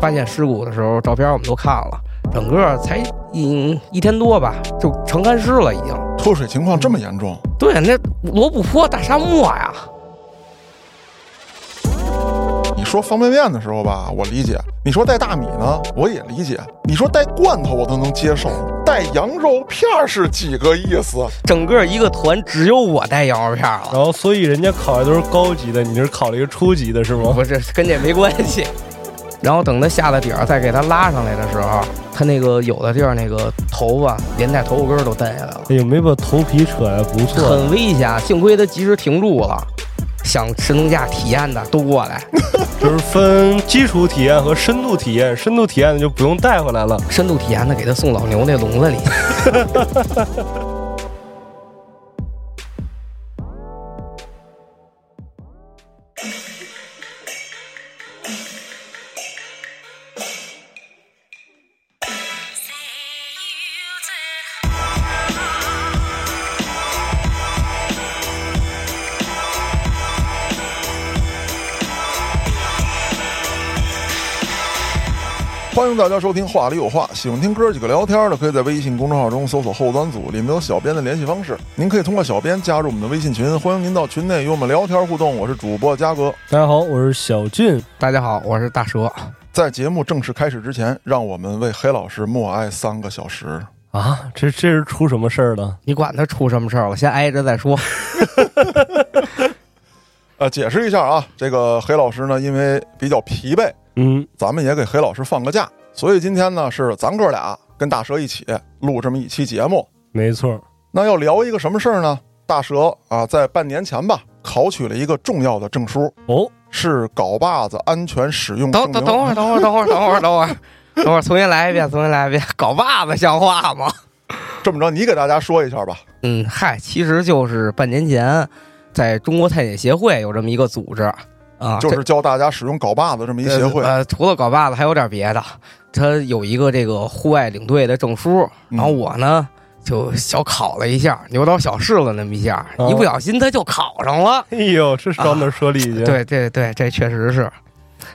发现尸骨的时候，照片我们都看了，整个才一一天多吧，就成干尸了，已经。脱水情况这么严重？对，那罗布泊大沙漠呀。你说方便面的时候吧，我理解；你说带大米呢，我也理解；你说带罐头，我都能接受。带羊肉片是几个意思？整个一个团只有我带羊肉片了。然后，所以人家烤的都是高级的，你这是烤了一个初级的，是吗？不是，跟这没关系。然后等它下了底儿，再给它拉上来的时候，它那个有的地儿那个头发连带头发根儿都蹬下来了。哎呦，没把头皮扯下来，不错。很危险，幸亏它及时停住了。想神农架体验的都过来，就是分基础体验和深度体验。深度体验的就不用带回来了，深度体验的给他送老牛那笼子里。大家收听《话里有话》，喜欢听哥几个聊天的，可以在微信公众号中搜索“后端组”，里面有小编的联系方式。您可以通过小编加入我们的微信群，欢迎您到群内与我们聊天互动。我是主播嘉哥，大家好，我是小俊，大家好，我是大蛇。在节目正式开始之前，让我们为黑老师默哀三个小时啊！这这是出什么事儿了？你管他出什么事儿我，先挨着再说。呃，解释一下啊，这个黑老师呢，因为比较疲惫。嗯，咱们也给黑老师放个假，所以今天呢是咱哥俩跟大蛇一起录这么一期节目。没错，那要聊一个什么事儿呢？大蛇啊，在半年前吧，考取了一个重要的证书哦，是镐把子安全使用等等等会儿，等会儿，等会儿，等会儿，等会儿，等会儿，重新来一遍，重新来一遍。镐把子像话吗？这么着，你给大家说一下吧。嗯，嗨，其实就是半年前，在中国探险协会有这么一个组织。啊，就是教大家使用镐把子这么一协会。呃，除了镐把子，还有点别的。他有一个这个户外领队的证书，然后我呢就小考了一下，牛刀小试了那么一下，一不小心他就考上了。哎呦，这是往哪说理去？对对对，这确实是。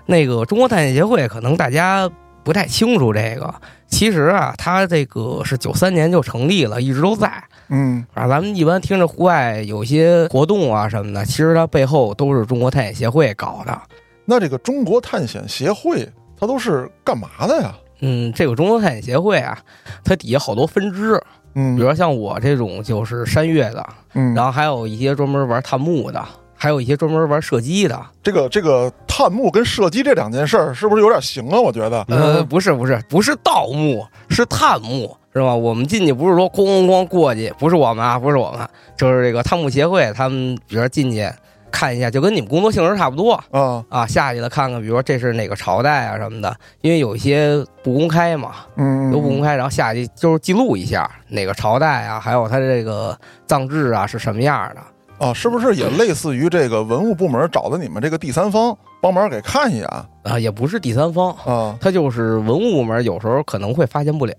那个中国探险协会，可能大家不太清楚这个。其实啊，它这个是九三年就成立了，一直都在。嗯啊，咱们一般听着户外有些活动啊什么的，其实它背后都是中国探险协会搞的。那这个中国探险协会它都是干嘛的呀？嗯，这个中国探险协会啊，它底下好多分支。嗯，比如说像我这种就是山岳的，嗯，然后还有一些专门玩探墓的，还有一些专门玩射击的。这个这个探墓跟射击这两件事儿是不是有点行啊？我觉得，呃，不是不是不是盗墓，是探墓。是吧？我们进去不是说咣咣咣过去，不是我们啊，不是我们，就是这个探墓协会，他们比如说进去看一下，就跟你们工作性质差不多。啊。啊，下去了看看，比如说这是哪个朝代啊什么的，因为有一些不公开嘛，嗯，都不公开，然后下去就是记录一下哪个朝代啊，还有它这个葬制啊是什么样的。啊，是不是也类似于这个文物部门找的你们这个第三方帮忙给看一眼？啊？也不是第三方啊，他就是文物部门，有时候可能会发现不了。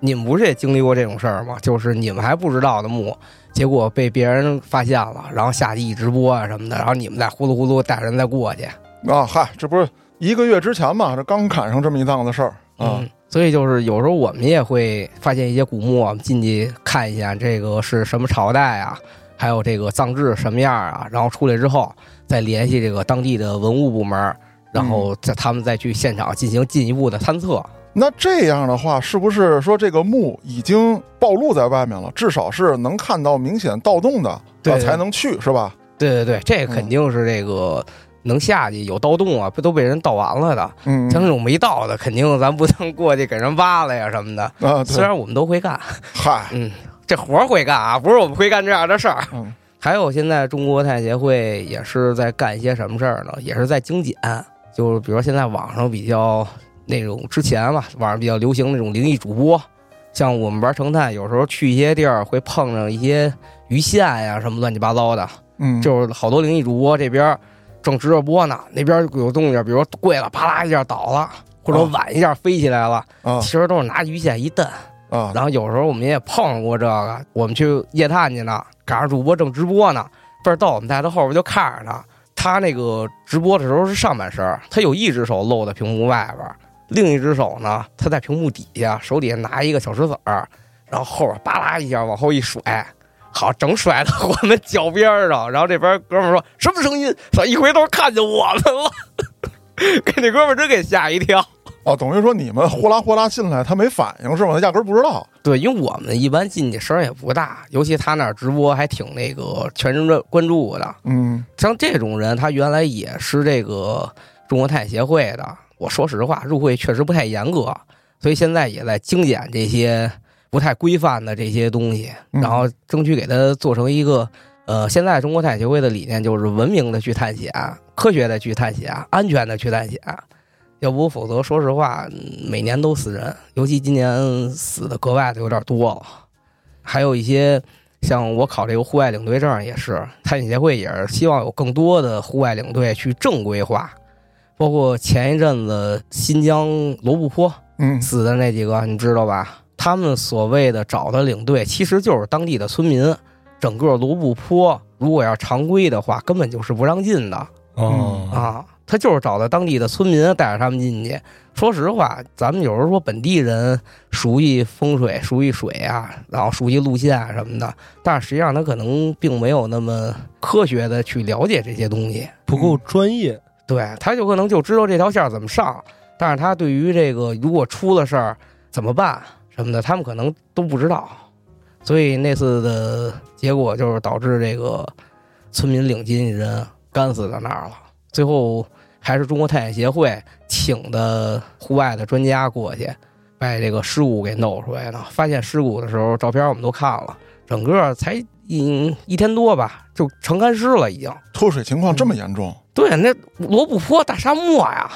你们不是也经历过这种事儿吗？就是你们还不知道的墓，结果被别人发现了，然后下地一直播啊什么的，然后你们再呼噜呼噜带人再过去。啊，嗨，这不是一个月之前嘛，这刚赶上这么一档子事儿啊。所以就是有时候我们也会发现一些古墓，我们进去看一下这个是什么朝代啊，还有这个葬制什么样啊，然后出来之后再联系这个当地的文物部门，然后在他们再去现场进行进一步的探测。那这样的话，是不是说这个墓已经暴露在外面了？至少是能看到明显盗洞的，对，才能去，是吧？对对对，这肯定是这个能下去有盗洞啊，不都被人盗完了的？嗯，像这种没盗的，肯定咱不能过去给人挖了呀什么的啊。虽然我们都会干，嗨，嗯，这活会干啊，不是我们会干这样的事儿。嗯，还有现在中国太协会也是在干一些什么事儿呢？也是在精简，就是比如说现在网上比较。那种之前嘛，网上比较流行那种灵异主播，像我们玩成探，有时候去一些地儿会碰上一些鱼线呀什么乱七八糟的，嗯，就是好多灵异主播这边正直着播呢，那边有动静，比如说跪了，啪啦一下倒了，或者晚一下飞起来了，啊，其实都是拿鱼线一蹬，啊，然后有时候我们也碰上过这个，我们去夜探去呢，赶上主播正直播呢，倍儿逗，我们在他后边就看着他，他那个直播的时候是上半身，他有一只手露在屏幕外边。另一只手呢，他在屏幕底下，手底下拿一个小石子儿，然后后边巴拉一下往后一甩，好，整甩到我们脚边上。然后这边哥们儿说什么声音？操！一回头看见我们了，给那哥们儿真给吓一跳。哦，等于说你们呼啦呼啦进来，他没反应是吗？他压根儿不知道。对，因为我们一般进去声儿也不大，尤其他那儿直播还挺那个全神关关注的。嗯像这种人，他原来也是这个中国探险协会的。我说实话，入会确实不太严格，所以现在也在精简这些不太规范的这些东西，嗯然后争取给它做成一个。呃，现在中国探险协会的理念就是文明的去探险，科学的去探险，安全的去探险。要不否则，说实话，嗯每年都死人，尤其今年死的格外的有点多了。还有一些像我考这个户外领队证也是，探险协会也是希望有更多的户外领队去正规化，包括前一阵子新疆罗布泊嗯死的那几个，你知道吧？他们所谓的找的领队，其实就是当地的村民。整个罗布泊如果要常规的话，根本就是不让进的哦啊。他就是找的当地的村民，带着他们进去。说实话，咱们有时候说本地人熟悉风水、熟悉水啊，然后熟悉路线啊什么的，但是实际上他可能并没有那么科学的去了解这些东西。不够专业。对，他就可能就知道这条线儿怎么上，但是他对于这个如果出了事儿怎么办什么的，他们可能都不知道。所以那次的结果就是导致这个村民领进人干死在那儿了。最后还是中国探险协会请的户外的专家过去，把这个尸骨给弄出来的。发现尸骨的时候，照片我们都看了，整个才一一天多吧，就成干尸了，已经。脱水情况这么严重？对，那罗布泊大沙漠呀，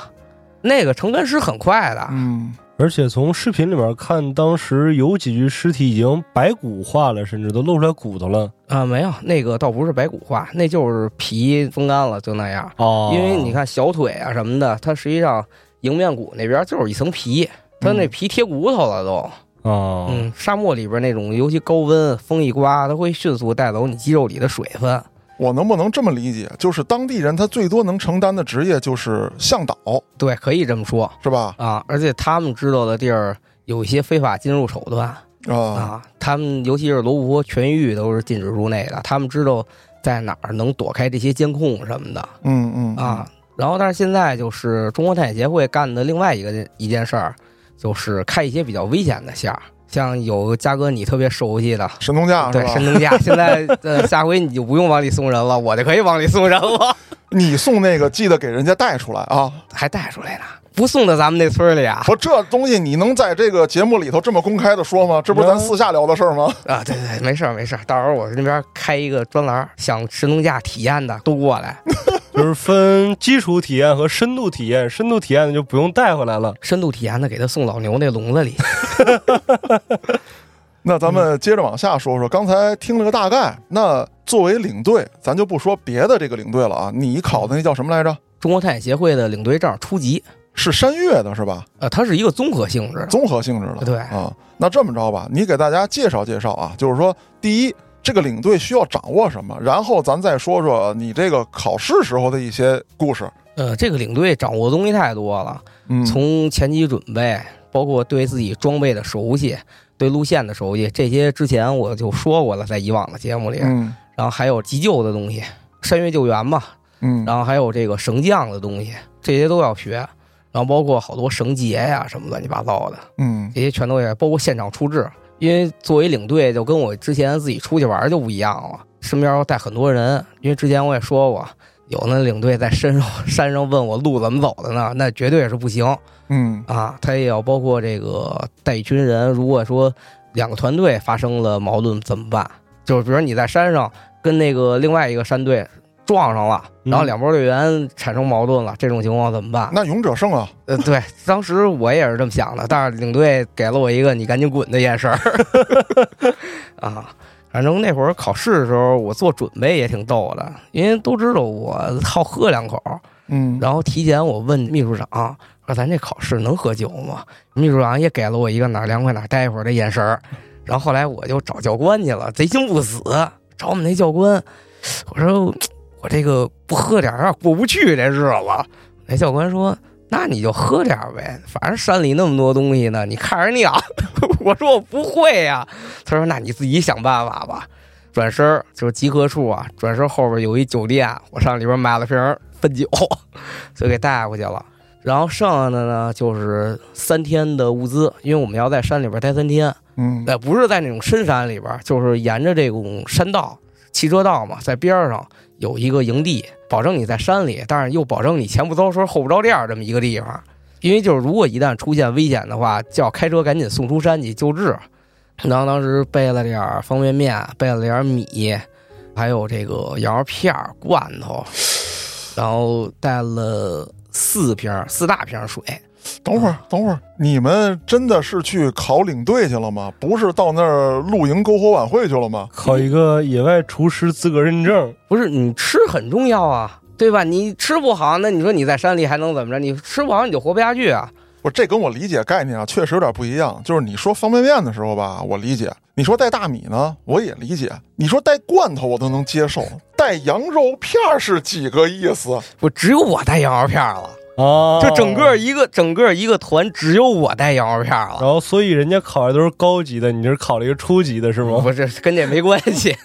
那个成干尸很快的。嗯而且从视频里面看，当时有几具尸体已经白骨化了，甚至都露出来骨头了。啊、没有，那个倒不是白骨化，那就是皮风干了，就那样。哦因为你看小腿啊什么的，它实际上迎面骨那边就是一层皮，它那皮贴骨头了都。哦，嗯，沙漠里边那种，尤其高温，风一刮，它会迅速带走你肌肉里的水分。我能不能这么理解？就是当地人他最多能承担的职业就是向导，对，可以这么说是吧？啊。而且他们知道的地儿有一些非法进入手段。啊，啊，他们尤其是罗布泊全域都是禁止入内的，他们知道在哪儿能躲开这些监控什么的嗯嗯啊。然后，但是现在就是中国探险协会干的另外一个一件事儿，就是开一些比较危险的线儿，像有嘉哥你特别熟悉的。神农架对，神？农架，现在呃，下回你就不用往里送人了，我就可以往里送人了，你送那个记得给人家带出来啊！还带出来呢，不送到咱们那村儿里啊？说这东西你能在这个节目里头这么公开的说吗？这不是咱私下聊的事儿吗？啊，对对，没事儿没事儿，到时候我那边开一个专栏儿，想神农架体验的都过来。就是分基础体验和深度体验，深度体验的就不用带回来了。深度体验的给他送老牛那笼子里。那咱们接着往下说说，刚才听了个大概。那作为领队，咱就不说别的这个领队了啊，你考的那叫什么来着？中国探险协会的领队证初级，是山岳的是吧？呃，它是一个综合性质。综合性质的。对啊，那这么着吧，你给大家介绍介绍啊，就是说，第一，这个领队需要掌握什么，然后咱再说说你这个考试时候的一些故事。呃，这个领队掌握的东西太多了，嗯，从前期准备，包括对自己装备的熟悉，对路线的熟悉，这些之前我就说过了，在以往的节目里。嗯然后还有急救的东西，山岳救援嘛，嗯，然后还有这个绳降的东西，这些都要学。然后包括好多绳结呀什么乱七八糟的，嗯这些全都也包括现场处置。因为作为领队，就跟我之前自己出去玩就不一样了，身边要带很多人。因为之前我也说过，有那领队在山上山上问我路怎么走的呢，那绝对是不行嗯啊。他也要包括这个带一群人，如果说两个团队发生了矛盾怎么办？就是比如你在山上跟那个另外一个山队撞上了，然后嗯两波队员产生矛盾了，这种情况怎么办？那勇者胜啊，呃，对，当时我也是这么想的，但是领队给了我一个“你赶紧滚”的眼神儿。啊，反正那会儿考试的时候，我做准备也挺逗的，因为都知道我好喝两口，嗯，然后提前我问秘书长说：“咱这考试能喝酒吗？”秘书长也给了我一个哪儿凉快哪儿待会儿的眼神儿。然后后来我就找教官去了，贼心不死，找我们那教官，我说我这个不喝点儿过不去这日子。那教官说：“那你就喝点儿呗，反正山里那么多东西呢，你看着尿。我说我不会呀、他说那你自己想办法吧。转身儿就是集合处啊，转身后边有一酒店，我上里边买了瓶儿汾酒，就给带过去了。然后剩下的呢，就是三天的物资，因为我们要在山里边待三天，嗯呃，不是在那种深山里边，就是沿着这种山道、汽车道嘛，在边上有一个营地，保证你在山里，但是又保证你前不着村后不着店儿这么一个地方。因为就是如果一旦出现危险的话，就要开车赶紧送出山去救治。然后当时备了点儿方便面，备了点儿米，还有这个羊肉片、罐头，然后带了四瓶四大瓶水。等会儿，等会儿，你们真的是去考领队去了吗？不是到那儿露营篝火晚会去了吗？考一个野外厨师资格认证，不是你吃很重要啊，对吧？你吃不好，那你说你在山里还能怎么着？你吃不好你就活不下去啊。不是，这跟我理解概念啊，确实有点不一样。就是你说方便面的时候吧，我理解；你说带大米呢，我也理解；你说带罐头，我都能接受。带羊肉片儿是几个意思？我只有我带羊肉片了，啊，就整个一个整个一个团只有我带羊肉片了。然后所以人家考的都是高级的，你这是考了一个初级的是吗？不是跟这没关系。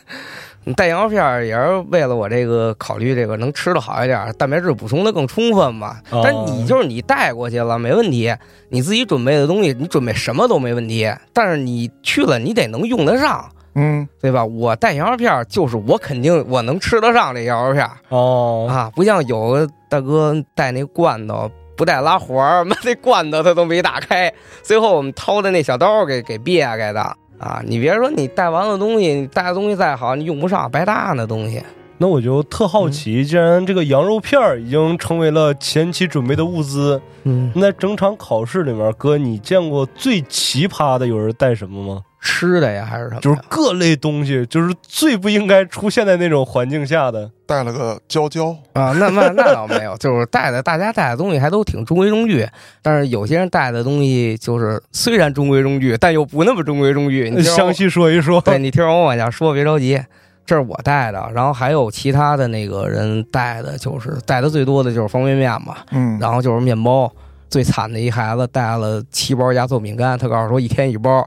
你 带羊肉片儿也是为了我这个考虑这个能吃的好一点儿，蛋白质补充的更充分嘛。哦但你就是你带过去了没问题，你自己准备的东西，你准备什么都没问题。但是你去了，你得能用得上，嗯，对吧？我带羊肉片儿就是我肯定我能吃得上这羊肉片儿哦，啊，不像有个大哥带那罐头。不带拉环儿，妈那罐头他都没打开，最后我们掏的那小刀给给别开的啊！你别说你带完了东西，你带的东西再好，你用不上，白搭那东西。那我就特好奇，既然这个羊肉片儿已经成为了前期准备的物资，嗯，那整场考试里面，哥，你见过最奇葩的有人带什么吗？吃的呀还是什么？就是各类东西，就是最不应该出现在那种环境下的。带了个娇娇，啊，那那那倒没有，就是带的大家带的东西还都挺中规中矩，但是有些人带的东西就是虽然中规中矩，但又不那么中规中矩。你 详细说一说。对你听我往下说，别着急。这是我带的，然后还有其他的那个人带的，就是带的最多的就是方便面嘛，嗯，然后就是面包。最惨的一孩子带了七包压缩饼干，他告诉说一天一包。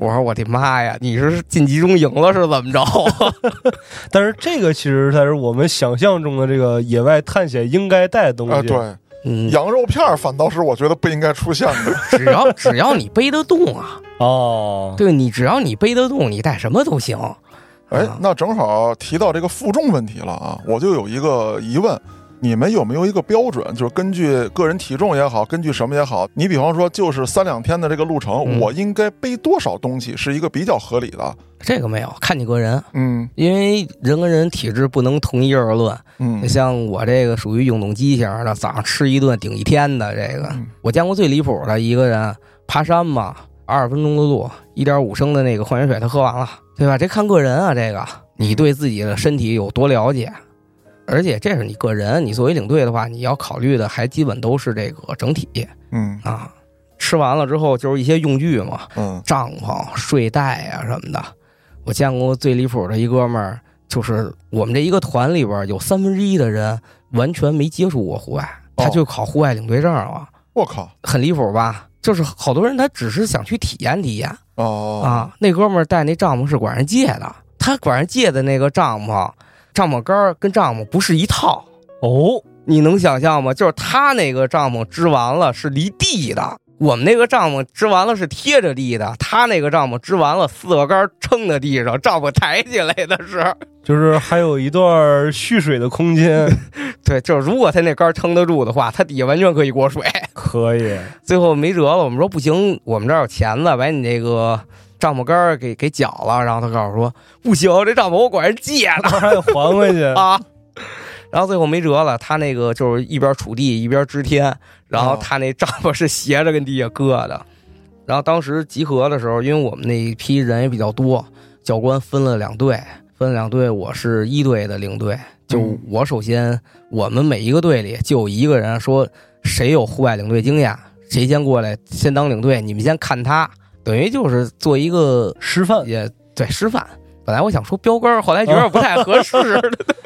我说我的妈呀，你是进集中营了是怎么着？但是这个其实才是我们想象中的这个野外探险应该带的东西。啊，对，嗯，羊肉片儿反倒是我觉得不应该出现的。只要只要你背得动啊，哦，对你只要你背得动，你带什么都行。哎啊，那正好提到这个负重问题了啊，我就有一个疑问。你们有没有一个标准，就是根据个人体重也好，根据什么也好，你比方说就是三两天的这个路程，嗯。我应该背多少东西是一个比较合理的？这个没有，看你个人，嗯。因为人跟人体质不能同一而论。嗯。像我这个属于运动机型的，早上吃一顿顶一天的这个，嗯。我见过最离谱的一个人爬山嘛，二十分钟的路，一点五升的那个矿泉水他喝完了，对吧？这看个人啊，这个。你对自己的身体有多了解，而且这是你个人，你作为领队的话，你要考虑的还基本都是这个整体嗯啊。吃完了之后就是一些用具嘛，嗯帐篷、睡袋啊什么的。我见过最离谱的一哥们儿，就是我们这一个团里边有三分之一的人完全没接触过户外，哦他就考户外领队证了，我靠很离谱吧？就是好多人他只是想去体验体验哦啊。那哥们儿带那帐篷是管人借的，他管人借的那个帐篷，帐篷杆儿跟帐篷不是一套，哦，你能想象吗？就是他那个帐篷支完了是离地的，我们那个帐篷支完了是贴着地的，他那个帐篷支完了四个杆撑在地上，帐篷抬起来的是。就是还有一段蓄水的空间，对，就是如果他那杆撑得住的话，他底下完全可以过水。可以。最后没辙了，我们说不行，我们这儿有钳子，把你那个帐篷杆儿给给绞了。然后他告诉说不行，这帐篷我管人借的。还得还回去啊。然后最后没辙了，他那个就是一边锄地一边支天，然后哦他那帐篷是斜着跟地下搁的。然后当时集合的时候，因为我们那一批人也比较多，教官分了两队，分了两队，我是一队的领队。就嗯我首先，我们每一个队里就有一个人说，谁有户外领队经验，谁先过来先当领队，你们先看他，等于就是做一个示范也对示范。本来我想说标杆儿，后来觉得不太合适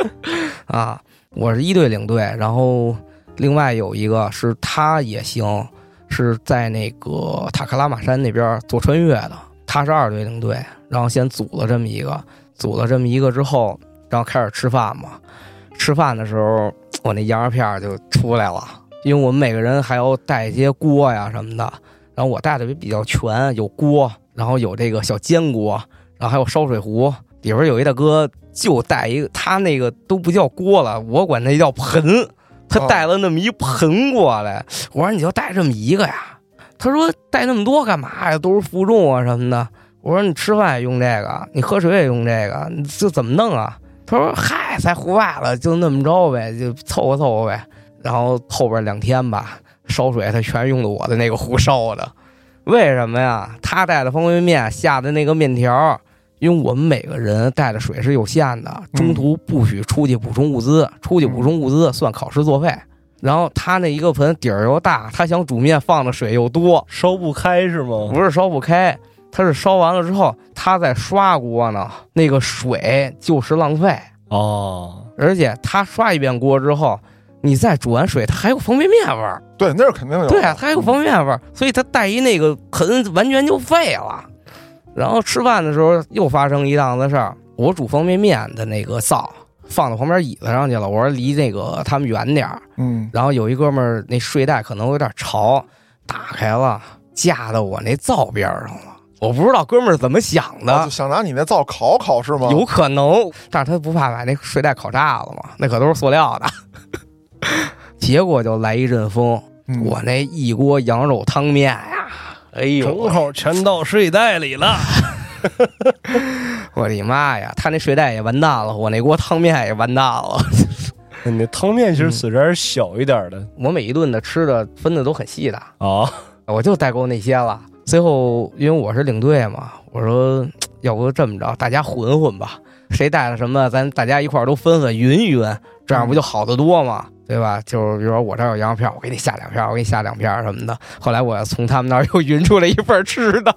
啊。我是一队领队，然后另外有一个是他也行，是在那个塔克拉玛山那边做穿越的，他是二队领队，然后先组了这么一个，组了这么一个之后，然后开始吃饭嘛。吃饭的时候，我那羊肉片儿就出来了，因为我们每个人还要带一些锅呀什么的，然后我带的也比较全，有锅，然后有这个小煎锅，然后还有烧水壶，里边有一大哥就带一个，他那个都不叫锅了，我管那叫盆，他带了那么一盆过来，我说你就带这么一个呀？他说带那么多干嘛呀？都是负重啊什么的。我说你吃饭也用这个，你喝水也用这个，这怎么弄啊？他说嗨，在户外了，就那么着呗，就凑合凑合呗。然后后边两天吧，烧水他全用的我的那个壶烧的，为什么呀？他带的方便面下的那个面条，因为我们每个人带的水是有限的，中途不许出去补充物资，出去补充物资算考试作废。然后他那一个盆底儿又大，他想煮面放的水又多，烧不开是吗？不是烧不开，他是烧完了之后，他在刷锅呢，那个水就是浪费。哦，而且他刷一遍锅之后，你再煮完水，它还有方便面味儿。对，那是肯定有。对啊，它还有方便面味儿，所以它带一那个盆完全就废了。然后吃饭的时候又发生一档子事儿，我煮方便面的那个灶放到旁边椅子上去了，我说离那个他们远点儿。嗯，然后有一哥们儿那睡袋可能有点潮，打开了架到我那灶边儿上了。我不知道哥们儿怎么想的，想拿你那灶烤烤是吗？有可能，但是他不怕把那睡袋烤炸了吗？那可都是塑料的。结果就来一阵风，嗯我那一锅羊肉汤面呀，哎呦，正好全到睡袋里了。我的妈呀！他那睡袋也完蛋了，我那锅汤面也完蛋了。你那汤面其实死点小一点的我每一顿的吃的分的都很细的，啊，我就带够那些了。最后因为我是领队嘛，我说 要不这么着，大家混混吧，谁带了什么，咱大家一块儿都分分匀匀，这样不就好得多吗？对吧？就是比如说我这儿有羊肉片，我给你下两片，我给你下两片什么的。后来我从他们那儿 又匀出来一份吃的。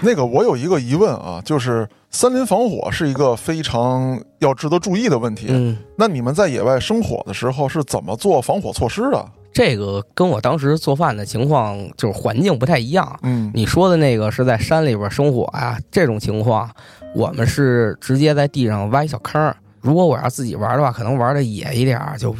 那个我有一个疑问啊，就是森林防火是一个非常要值得注意的问题。嗯，那你们在野外生火的时候是怎么做防火措施的？这个跟我当时做饭的情况就是环境不太一样。嗯你说的那个是在山里边生火啊，这种情况，我们是直接在地上挖一小坑儿。如果我要自己玩的话，可能玩的野一点儿，就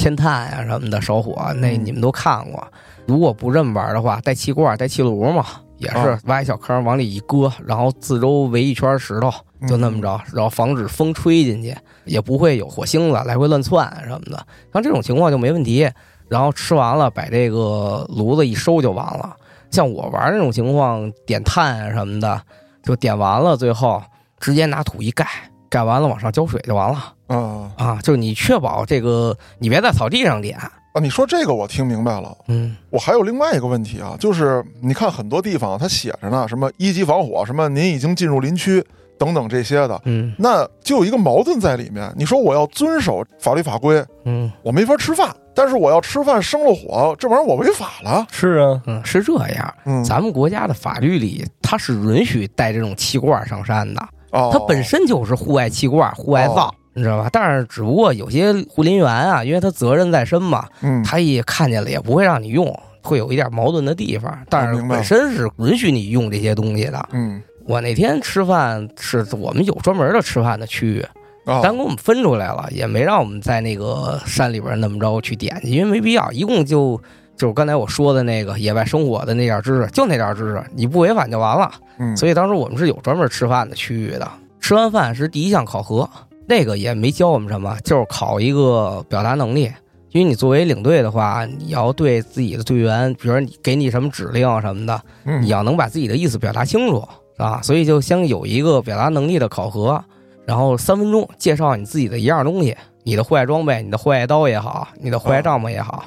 添炭呀、什么的烧火，那你们都看过。如果不这么玩的话，带气罐、带气炉嘛，也是挖一小坑往里一搁，然后四周围一圈石头，就那么着，然后防止风吹进去，也不会有火星子来回乱窜什么的。像这种情况就没问题。然后吃完了，把这个炉子一收就完了。像我玩那种情况，点炭啊什么的，就点完了，最后直接拿土一盖，盖完了往上浇水就完了啊啊！就是你确保这个，你别在草地上点，啊！你说这个我听明白了。嗯我还有另外一个问题啊，就是你看很多地方它写着呢，什么一级防火，什么您已经进入林区等等这些的，嗯那就有一个矛盾在里面。你说我要遵守法律法规，嗯我没法吃饭，但是我要吃饭生了火，这玩意儿我违法了。是啊，嗯，是这样。嗯，咱们国家的法律里，它是允许带这种气罐上山的，哦，它本身就是户外气罐、户外灶哦，你知道吧？但是只不过有些护林员啊，因为他责任在身嘛，嗯他一看见了也不会让你用，会有一点矛盾的地方。但是本身是允许你用这些东西的。嗯我那天吃饭是我们有专门的吃饭的区域，啊，单给我们分出来了，也没让我们在那个山里边那么着去点去，因为没必要。一共就就是刚才我说的那个野外生火的那点知识，就那点知识，你不违反就完了。嗯，所以当时我们是有专门吃饭的区域的。吃完饭是第一项考核，那个也没教我们什么，就是考一个表达能力。因为你作为领队的话，你要对自己的队员，比如说你给你什么指令什么的，嗯你要能把自己的意思表达清楚，是吧？所以就先有一个表达能力的考核，然后三分钟介绍你自己的一样东西，你的户外装备，你的户外刀也好，你的户外帐篷也好，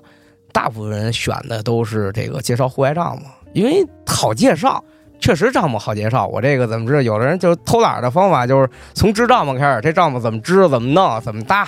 大部分人选的都是这个介绍户外帐篷，因为好介绍。确实帐篷好介绍，我这个怎么知道？有的人就是偷懒的方法，就是从支帐篷开始，这帐篷怎么支、怎么弄、怎么搭，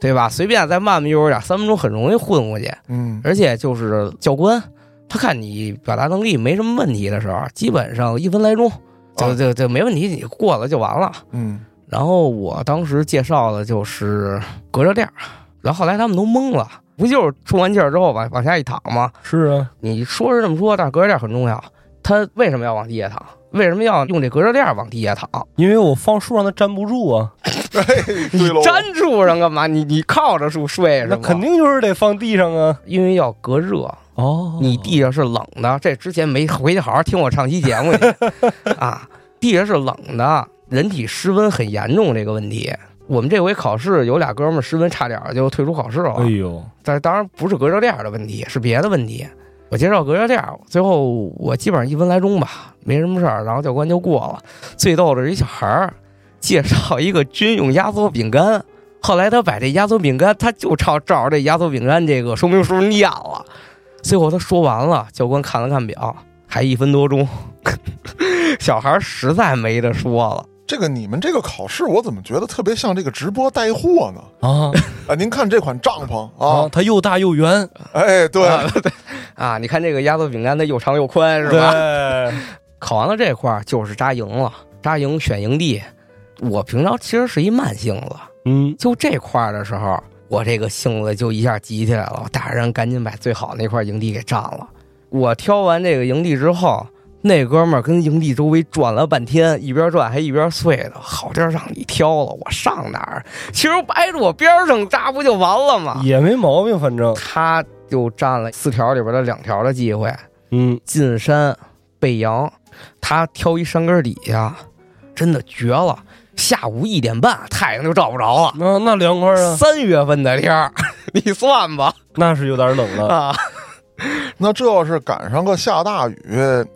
对吧？随便再慢慢悠悠点，三分钟很容易混过去。嗯而且就是教官，他看你表达能力没什么问题的时候，基本上一分来钟就啊就就没问题，你过了就完了。嗯然后我当时介绍的就是隔热垫儿，然后后来他们都懵了，不就是充完气儿之后往往下一躺吗？是啊，你说是这么说，但是隔热垫很重要。它为什么要往地下躺？为什么要用这隔热垫往地下躺？因为我放树上它粘不住啊，哎，对喽，粘树上干嘛？你你靠着树睡是吗？那肯，定就是得放地上啊。因为要隔热。哦你地上是冷的，这之前没回去好好听我唱期节目去 啊。地上是冷的，人体失温很严重这个问题。我们这回考试有俩哥们儿失温差点儿就退出考试了，哎呦，但当然不是隔热垫儿的问题，是别的问题。我介绍隔热垫儿，最后我基本上一分来钟吧，没什么事儿，然后教官就过了。最逗的是一小孩儿介绍一个军用压缩饼干，后来他把这压缩饼干，他就照照着这压缩饼干这个说明书念了。最后他说完了，教官看了看表，还一分多钟，小孩儿实在没得说了。这个你们这个考试，我怎么觉得特别像这个直播带货呢？啊啊，您看这款帐篷啊，啊，它又大又圆，哎，对，啊，对啊，你看这个压缩饼干，它又长又宽，是吧？对，考完了这块儿就是扎营了，扎营选营地。我平常其实是一慢性子，嗯，就这块儿的时候，我这个性子就一下急起来了，我带着人赶紧把最好那块营地给占了。我挑完这个营地之后，那哥们儿跟营地周围转了半天，一边转还一边碎的，好地儿让你挑了，我上哪儿？其实挨着我边儿上扎不就完了吗？也没毛病，反正，他就占了四条里边的两条的机会，嗯，进山背阳，他挑一山根底下，真的绝了。下午一点半，太阳就照不着了。那那凉快啊，三月份的天儿，你算吧那是有点冷了。啊！那这要是赶上个下大雨，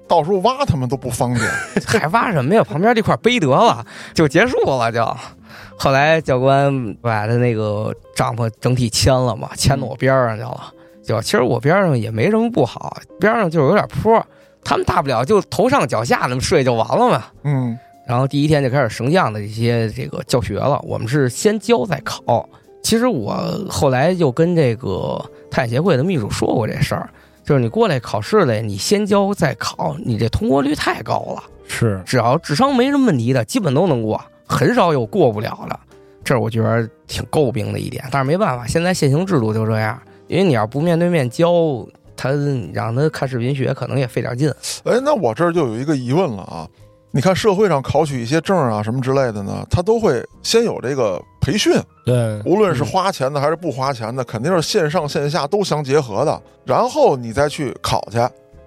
到时候挖他们都不方便。还挖什么呀？旁边这块碑得了，就结束了就。后来教官把他那个帐篷整体迁了嘛，迁到我边上去了。就其实我边上也没什么不好，边上就是有点坡，他们大不了就头上脚下那么睡就完了嘛。嗯，然后第一天就开始绳降的一些这个教学了。我们是先教再考。其实我后来就跟这个探险协会的秘书说过这事儿，就是你过来考试来，你先教再考，你这通过率太高了。是，只要智商没什么问题的，基本都能过，很少有过不了的。这是我觉得挺诟病的一点，但是没办法，现在现行制度就这样。因为你要不面对面教他，让他看视频学，可能也费点劲。哎，那我这儿就有一个疑问了啊。你看社会上考取一些证啊什么之类的呢，他都会先有这个培训，对，无论是花钱的还是不花钱的，肯定是线上线下都相结合的。然后你再去考去。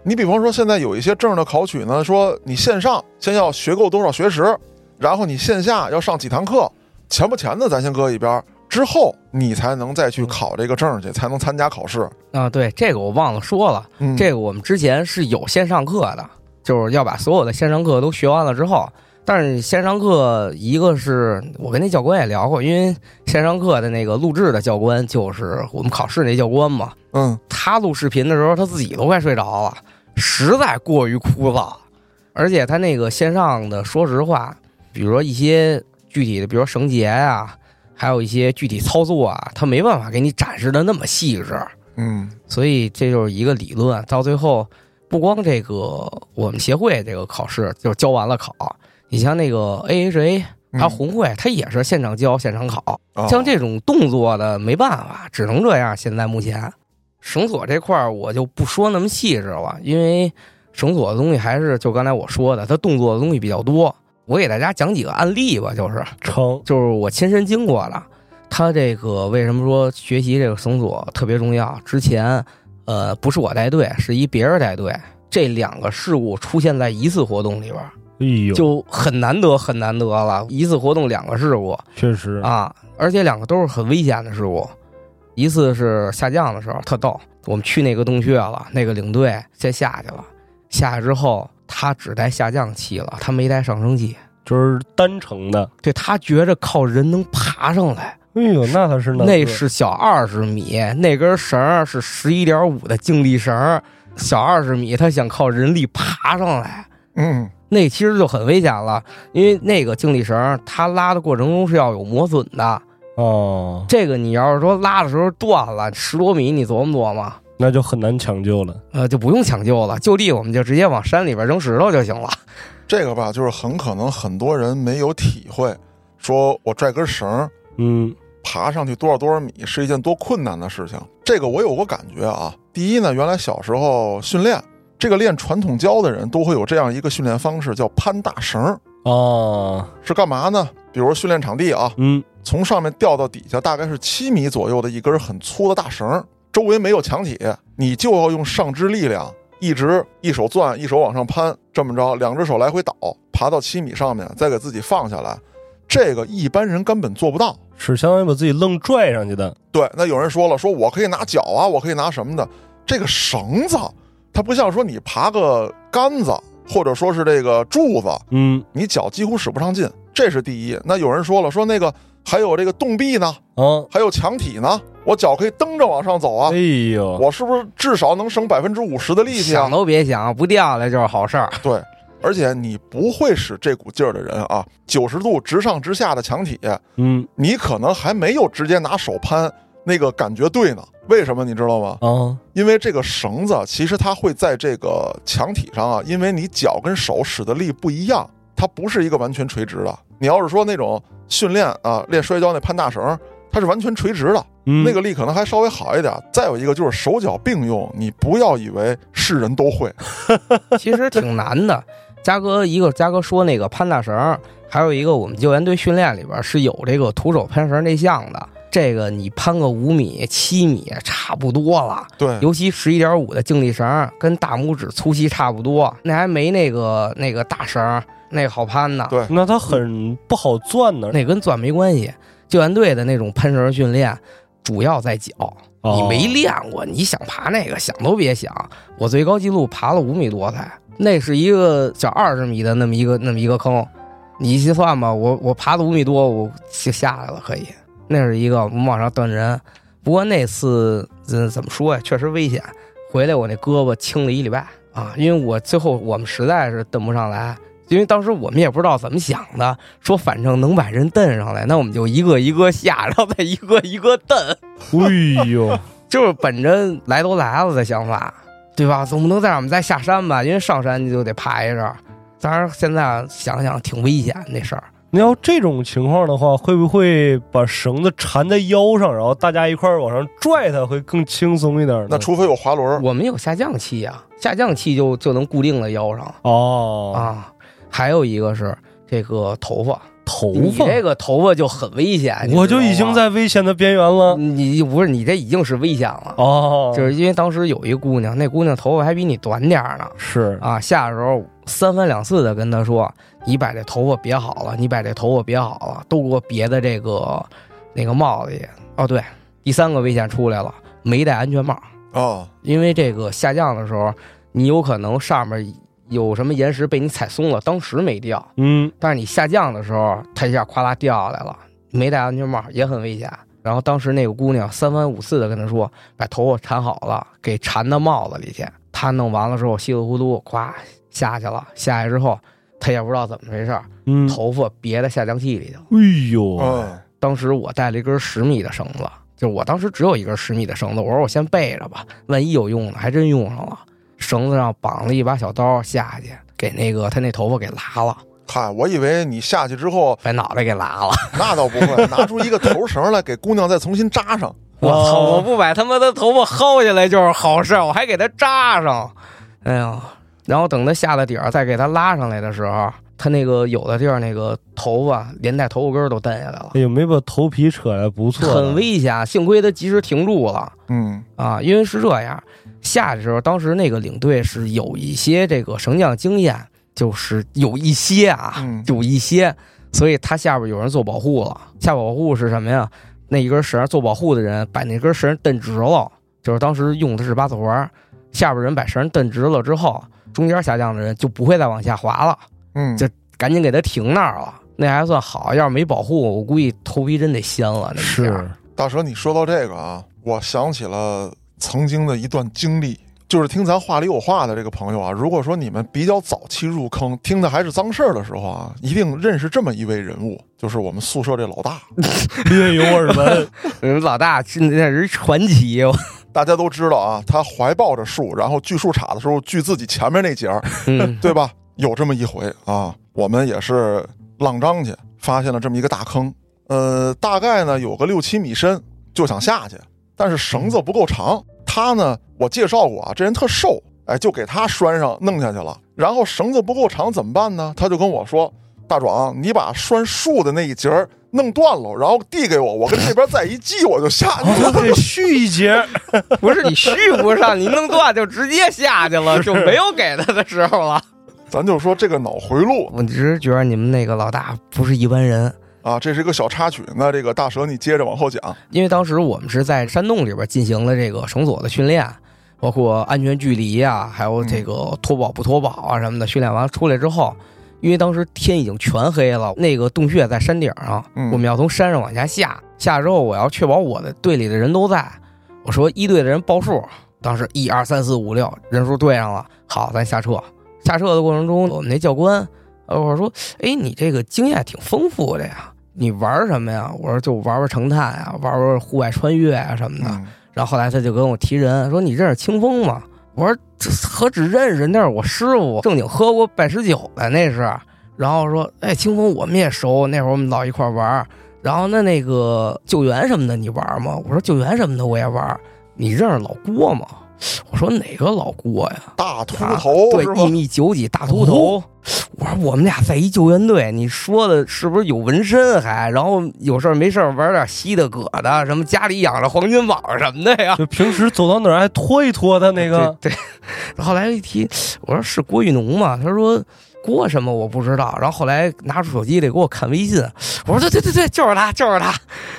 你比方说现在有一些证的考取呢，说你线上先要学够多少学时，然后你线下要上几堂课，钱不钱的咱先搁一边儿，之后你才能再去考这个证去，才能参加考试。啊，对，这个我忘了说了。嗯，这个我们之前是有线上课的，就是要把所有的线上课都学完了之后，但是线上课一个是我跟那教官也聊过，因为线上课的那个录制的教官就是我们考试那教官嘛，嗯他录视频的时候他自己都快睡着了，实在过于枯燥，而且他那个线上的，说实话，比如说一些具体的，比如说绳结呀、还有一些具体操作啊，他没办法给你展示的那么细致。嗯所以这就是一个理论。到最后，不光这个我们协会这个考试就教完了考，你像那个 AHA 还有红会，它也是现场教现场考。啊像这种动作的没办法，只能这样。现在目前绳索这块儿我就不说那么细致了，因为绳索的东西还是就刚才我说的，它动作的东西比较多。我给大家讲几个案例吧，就是成，就是我亲身经过的。他这个为什么说学习这个绳索特别重要？之前，呃，不是我带队，是一别人带队。这两个事故出现在一次活动里边儿，哎呦，就很难得，很难得了。一次活动两个事故确实，啊，而且两个都是很危险的事故。一次是下降的时候特逗，我们去那个洞穴了，那个领队先下去了，下去之后他只带下降器了，他没带上升器。就是单程的。对他觉着靠人能爬上来，哎呦，那他是难那是小二十米，那根绳是十一点五的静力绳，小二十米，他想靠人力爬上来，嗯。那其实就很危险了，因为那个静力绳儿它拉的过程中是要有磨损的，哦，这个你要是说拉的时候断了十多米，你琢磨琢磨，那就很难抢救了。呃，就不用抢救了，就地我们就直接往山里边扔石头就行了。这个吧，就是很可能很多人没有体会，说我拽根绳儿，嗯，爬上去多少多少米是一件多困难的事情。这个我有过感觉啊，第一呢，原来小时候训练这个练传统跤的人都会有这样一个训练方式，叫攀大绳儿，啊，是干嘛呢？比如训练场地啊，嗯，从上面掉到底下大概是七米左右的一根很粗的大绳儿，周围没有墙体，你就要用上肢力量，一直一手攥，一手往上攀，这么着，两只手来回倒，爬到七米上面，再给自己放下来。这个一般人根本做不到。是相当于把自己愣拽上去的。对，那有人说了，说我可以拿脚啊，我可以拿什么的，这个绳子，它不像说你爬个杆子，或者说是这个柱子，嗯你脚几乎使不上劲，这是第一。那有人说了，说那个还有这个洞壁呢，嗯，还有墙体呢，我脚可以蹬着往上走啊哎，呦，我是不是至少能省百分之五十的力气啊想？都别想，不掉下来就是好事儿。对，而且你不会使这股劲儿的人啊，九十度直上直下的墙体，嗯你可能还没有直接拿手攀那个感觉对呢。为什么你知道吗？啊，因为这个绳子其实它会在这个墙体上啊，因为你脚跟手使的力不一样，它不是一个完全垂直的。你要是说那种训练啊，练摔跤那攀大绳，它是完全垂直的，嗯那个力可能还稍微好一点。再有一个就是手脚并用，你不要以为是人都会。其实挺难的。嘉哥一个嘉哥说那个攀大绳儿，还有一个我们救援队训练里边是有这个徒手攀绳这项的。这个你攀个五米、七米差不多了，对，尤其十一点五的静力绳，跟大拇指粗细差不多，那还没那个那个大绳那个好攀呢。对那它很不好钻呢。那跟钻没关系。救援队的那种喷绳训练，主要在脚。哦你没练过，你想爬那个想都别想。我最高纪录爬了五米多才，那是一个小二十米的那么一个那么一个坑，你一算吧，我我爬了五米多，我就下来了，可以。那是一个我们往上蹬人，不过那次嗯怎么说呀，确实危险。回来我那胳膊青了一礼拜啊，因为我最后我们实在是蹬不上来。因为当时我们也不知道怎么想的，说反正能把人蹬上来，那我们就一个一个下，然后再一个一个蹬。哎呦，就是本着来都来了的想法，对吧？总不能再让我们再下山吧？因为上山你就得爬一阵。当然，现在想想挺危险那事儿。那要这种情况的话，会不会把绳子缠在腰上，然后大家一块儿往上拽它，会更轻松一点呢？那除非有滑轮，我们有下降器啊，下降器就就能固定在腰上哦，啊。还有一个是这个头发，头你发，这个头发就很危险，你我就已经吗在危险的边缘了。你不是你这已经是危险了，哦，就是因为当时有一姑娘，那姑娘头发还比你短点儿呢。是。啊，下的时候三番两次的跟她说：“你把这头发别好了，你把这头发别好了，都给我别在这个那个帽子里。”哦，对，第三个危险出来了，没戴安全帽，哦，因为这个下降的时候，你有可能上面有什么岩石被你踩松了，当时没掉，嗯，但是你下降的时候，它一下咵啦掉下来了，没戴安全帽也很危险。然后当时那个姑娘三番五次的跟他说，把头发缠好了，给缠到帽子里去。他弄完了之后，稀里糊涂咵下去了。下去之后，他也不知道怎么回事儿，嗯，头发别在下降器里头。哎呦，嗯，当时我带了一根十米的绳子，就是我当时只有一根十米的绳子，我说我先备着吧，万一有用呢，还真用上了。绳子上绑了一把小刀下去，给那个他那头发给拉了，嗨，我以为你下去之后，把脑袋给拉了。那倒不会，拿出一个头绳来给姑娘再重新扎上。我操！哦我不把他妈的头发薅下来就是好事儿，我还给他扎上。哎呀，然后等他下了底儿，再给他拉上来的时候，他那个有的地儿那个头发连带头发根儿都蹬下来了，哎呦，没把头皮扯来，不错，很。危险。幸亏他及时停住了嗯，啊，因为是这样，下的时候，当时那个领队是有一些这个绳降经验，就是有一些啊，嗯有一些，所以他下边有人做保护了。下保护是什么呀？那一根绳做保护的人把那根绳蹬直了，就是当时用的是八字环，下边人把绳蹬直了之后，中间下降的人就不会再往下滑了，嗯，就赶紧给他停那儿了。那还算好，要是没保护，我估计头皮真得掀了。那是，大蛇，你说到这个啊，我想起了曾经的一段经历，就是听咱话里有话的这个朋友啊，如果说你们比较早期入坑，听的还是脏事儿的时候啊，一定认识这么一位人物，就是我们宿舍这老大。略有耳闻。嗯老大是那是传奇，大家都知道啊，他怀抱着树，然后锯树杈的时候锯自己前面那节儿，嗯，对吧？有这么一回啊，我们也是浪张去，发现了这么一个大坑。呃，大概呢有个六七米深，就想下去，但是绳子不够长。他呢，我介绍过啊，这人特瘦，哎，就给他拴上弄下去了。然后绳子不够长怎么办呢？他就跟我说：“大壮，你把拴树的那一节儿弄断了，然后递给我，我跟这边再一系，我就下去了。我 得续一节，不是你续不上，你弄断就直接下去了，就没有给他的时候了。咱就说这个脑回路我只是觉得你们那个老大不是一般人，啊，这是一个小插曲。那这个大蛇，你接着往后讲。因为当时我们是在山洞里边进行了这个绳索的训练，包括安全距离啊，还有这个脱保不脱保啊什么的。训练完出来之后，因为当时天已经全黑了，那个洞穴在山顶上，嗯我们要从山上往下下。下之后，我要确保我的队里的人都在。我说一队的人报数，当时一二三四五六人数对上了，好，咱下撤。下撤的过程中，我们那教官，呃，我说，哎，你这个经验挺丰富的呀，你玩什么呀？我说就玩玩成探啊，玩玩户外穿越啊什么的。嗯然后后来他就跟我提人说：“你认识清风吗？”我说：“这何止认识，那是我师傅，正经喝过拜师酒的那是。”然后说：“哎，清风我们也熟，那会儿我们老一块儿玩儿。然后那那个救援什么的你玩吗？”我说：“救援什么的我也玩。你认识老郭吗？”我说：“哪个老郭呀？”大秃啊头对一？米九几大秃头。我说我们俩在一救援队，你说的是不是有纹身还？然后有事儿没事儿玩点稀的葛的，什么家里养着黄金蟒什么的呀？就平时走到哪儿还拖一拖他那个，对，对。后来一提，我说是郭玉农吗？他说郭什么我不知道。然后后来拿出手机来给我看微信，我说对对对对，就是他，就是他。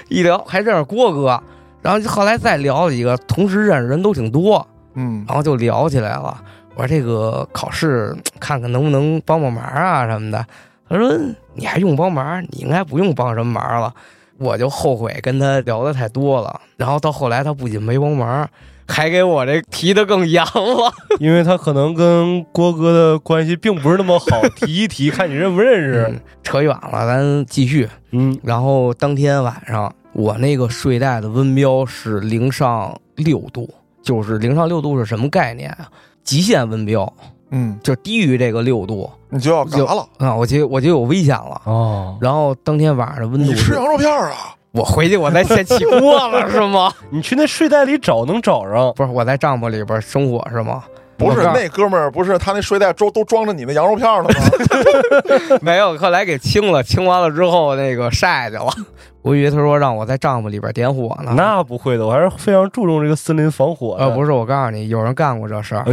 一聊还认识郭哥，然后后来再聊几个，同时认识人都挺多，嗯然后就聊起来了。我说这个考试看看能不能帮帮忙啊什么的。他说你还用帮忙？你应该不用帮什么忙了。我就后悔跟他聊的太多了。然后到后来他不仅没帮忙，还给我这提的更严了。因为他可能跟郭哥的关系并不是那么好，提一提看你认不认识。嗯，扯远了，咱继续。嗯，然后当天晚上，我那个睡袋的温标是零上六度，就是零上六度是什么概念啊？极限温标，嗯，就低于这个六度你就要嘎了。啊，我就我就有危险了。哦，然后当天晚上的温度，你吃羊肉片儿啊？我回去我再先起锅了 是吗？你去那睡袋里找能找着。不是我在帐篷里边生火是吗？不是那哥们儿，不是他那睡袋装都装着你那羊肉片儿呢吗？没有，后来给清了，清完了之后那个晒去了。我以为他说让我在帐篷里边点火呢。那不会的，我还是非常注重这个森林防火的。呃，不是，我告诉你，有人干过这事儿。哎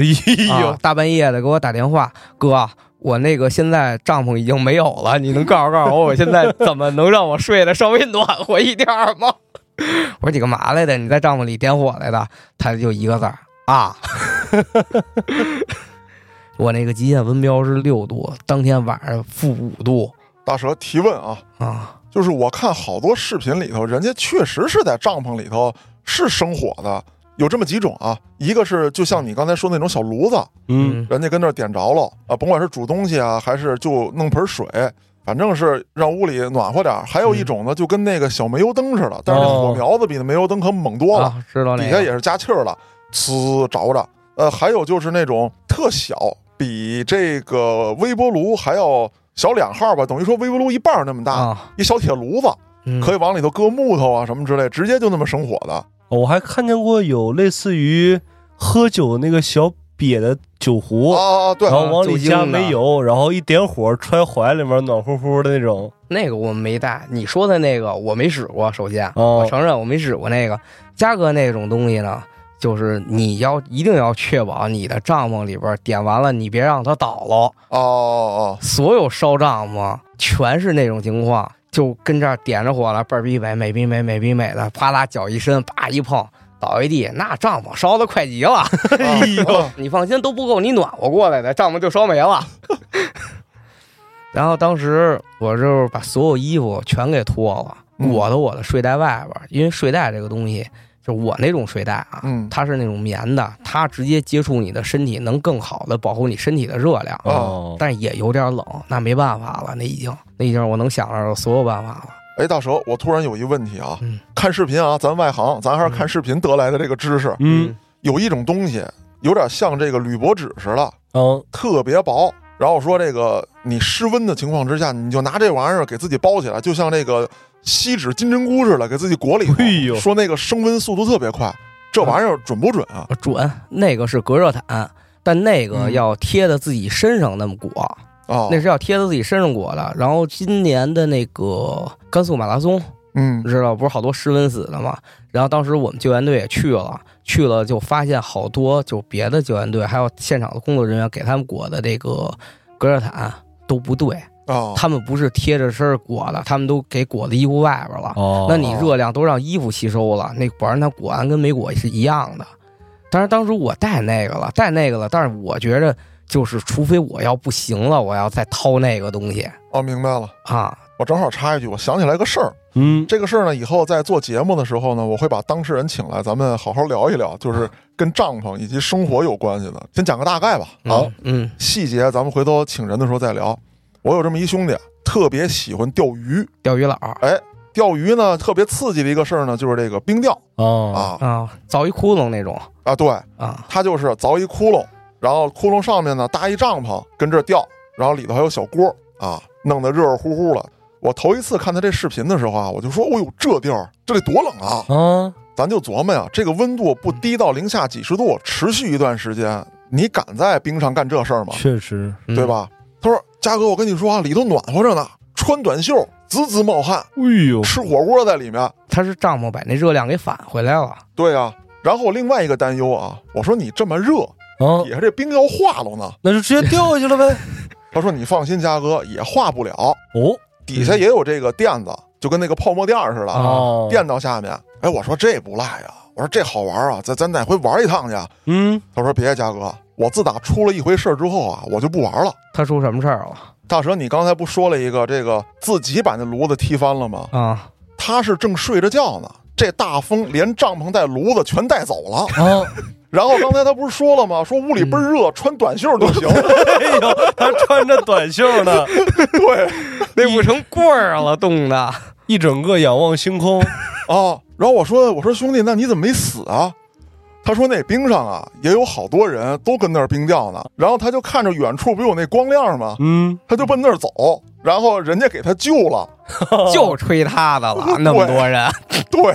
呦啊，，大半夜的给我打电话，哥，我那个现在帐篷已经没有了，你能告诉告诉我，我现在怎么能让我睡得稍微暖和一点儿吗？我说你干嘛来的？你在帐篷里点火来的？他就一个字儿啊。我那个极限温标是六度，当天晚上负五度大蛇提问啊，啊。就是我看好多视频里头，人家确实是在帐篷里头是生火的，有这么几种啊，一个是就像你刚才说那种小炉子，嗯，人家跟那儿点着了啊，甭管是煮东西啊，还是就弄盆水，反正是让屋里暖和点儿。还有一种呢，就跟那个小煤油灯似的，但是那火苗子比那煤油灯可猛多了，啊，知道那个底下也是加气儿了，呲着着。呃，还有就是那种特小，比这个微波炉还要小两号吧，等于说微波炉一半那么大，啊，一小铁炉子，嗯可以往里头搁木头啊什么之类，直接就那么生火的。哦我还看见过有类似于喝酒那个小瘪的酒壶，啊啊，对然，后往里加煤油，然后一点火揣怀里面，暖乎乎的那种。那个我没带，你说的那个我没使过。首先，哦我承认我没使过那个。嘉哥那种东西呢，就是你要一定要确保你的帐篷里边点完了，你别让它倒了。哦哦哦所有烧帐篷全是那种情况，就跟这儿点着火了，倍儿逼美，美逼美，美逼美的，啪啦脚一伸，啪一碰。倒一地，那帐篷烧的快极了。你放心，都不够你暖和过来的，帐篷就烧没了。然后当时我就是把所有衣服全给脱了，嗯裹到我的睡袋外边儿，因为睡袋这个东西，就我那种睡袋啊，嗯它是那种棉的，它直接接触你的身体，能更好的保护你身体的热量，哦，但是也有点冷，那没办法了，那已经那已经我能想到所有办法了。哎，大蛇，我突然有一问题啊，嗯看视频啊，咱外行，咱还是看视频得来的这个知识。嗯有一种东西有点像这个铝箔纸似的，嗯，特别薄。然后说这个你失温的情况之下，你就拿这玩意儿给自己包起来，就像这个锡纸金针菇似的给自己裹里头哎，呦说那个升温速度特别快，这玩意儿准不准啊？准，那个是隔热毯，但那个嗯要贴在自己身上那么裹，哦，那是要贴在自己身上裹的。然后今年的那个甘肃马拉松，嗯知道不是好多失温死的吗？然后当时我们救援队也去了，去了就发现好多就别的救援队还有现场的工作人员给他们裹的这个隔热毯都不对，哦，他们不是贴着身裹的，他们都给裹在衣服外边了。哦那你热量都让衣服吸收了，那果然它裹完跟没裹是一样的。当然，当时我带那个了，带那个了，但是我觉着就是，除非我要不行了，我要再掏那个东西哦，明白了。啊。我正好插一句，我想起来个事儿。嗯这个事儿呢，以后在做节目的时候呢，我会把当事人请来，咱们好好聊一聊，就是跟帐篷以及生活有关系的。先讲个大概吧。好，嗯，细节咱们回头请人的时候再聊。我有这么一兄弟，特别喜欢钓鱼。钓鱼佬哎，钓鱼呢，特别刺激的一个事儿呢，就是这个冰钓啊啊啊，凿一窟窿那种啊，对，啊，他就是凿一窟窿，然后窟窿上面呢搭一帐篷，跟这儿钓，然后里头还有小锅啊，弄得热热乎乎的。我头一次看他这视频的时候啊，我就说：“哦呦，这地儿这得多冷啊！”啊咱就琢磨呀，这个温度不低到零下几十度，持续一段时间，你敢在冰上干这事儿吗？确实，嗯对？吧？他说：“嘉哥，我跟你说啊，里头暖和着呢，穿短袖，滋滋冒汗，哎呦，吃火锅在里面。他是帐篷把那热量给返回来了。对呀、然后我另外一个担忧啊，我说你这么热，啊底，下这冰要化了呢。那就直接掉下去了呗。他说你放心，嘉哥也化不了，哦底下也有这个垫子，就跟那个泡沫垫儿似的，哦，垫到下面。哎，我说这不赖呀，我说这好玩啊，咱咱哪回玩一趟去？嗯他说别，嘉哥，我自打出了一回事儿之后啊，我就不玩了。他出什么事儿了大蛇，你刚才不说了一个这个自己把那炉子踢翻了吗？啊？他是正睡着觉呢，这大风连帐篷带炉子全带走了。啊，然后刚才他不是说了吗？说屋里倍儿热，穿短袖都行。哎呦，他穿着短袖呢，对那不成棍儿了，冻的。一整个仰望星空。啊，然后我说我说兄弟，那你怎么没死啊？他说那冰上啊也有好多人都跟那儿冰钓呢，然后他就看着远处不有那光亮吗？嗯，他就奔那儿走，然后人家给他救了。就吹他的了，那么多人。对，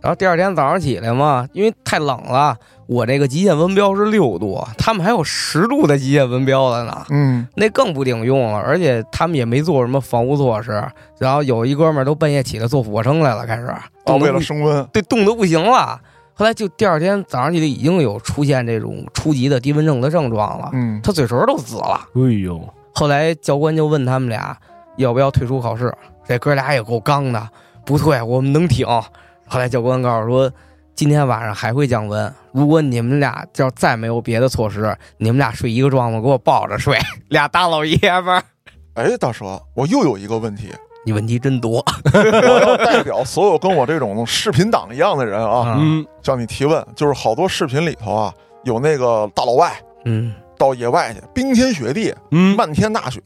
然后第二天早上起来嘛，因为太冷了，我这个极限温标是六度，他们还有十度的极限温标的呢，嗯，那更不顶用了。而且他们也没做什么防护措施。然后有一哥们儿都半夜起来做俯卧撑来了，开始哦，为了升温，对冻得不行了。后来就第二天早上起来已经有出现这种初级的低温症的症状了，嗯，他嘴唇都紫了。哎呦，后来教官就问他们俩要不要退出考试，这哥俩也够刚的，不退，我们能挺。后来教官告诉说，今天晚上还会降温，如果你们俩要再没有别的措施，你们俩睡一个帐篷，给我抱着睡，俩大老爷们儿。哎，大蛇，我又有一个问题，你问题真多。我要代表所有跟我这种视频党一样的人啊，啊！嗯。向你提问，就是好多视频里头啊，有那个大老外嗯。到野外去，冰天雪地，嗯，漫天大雪，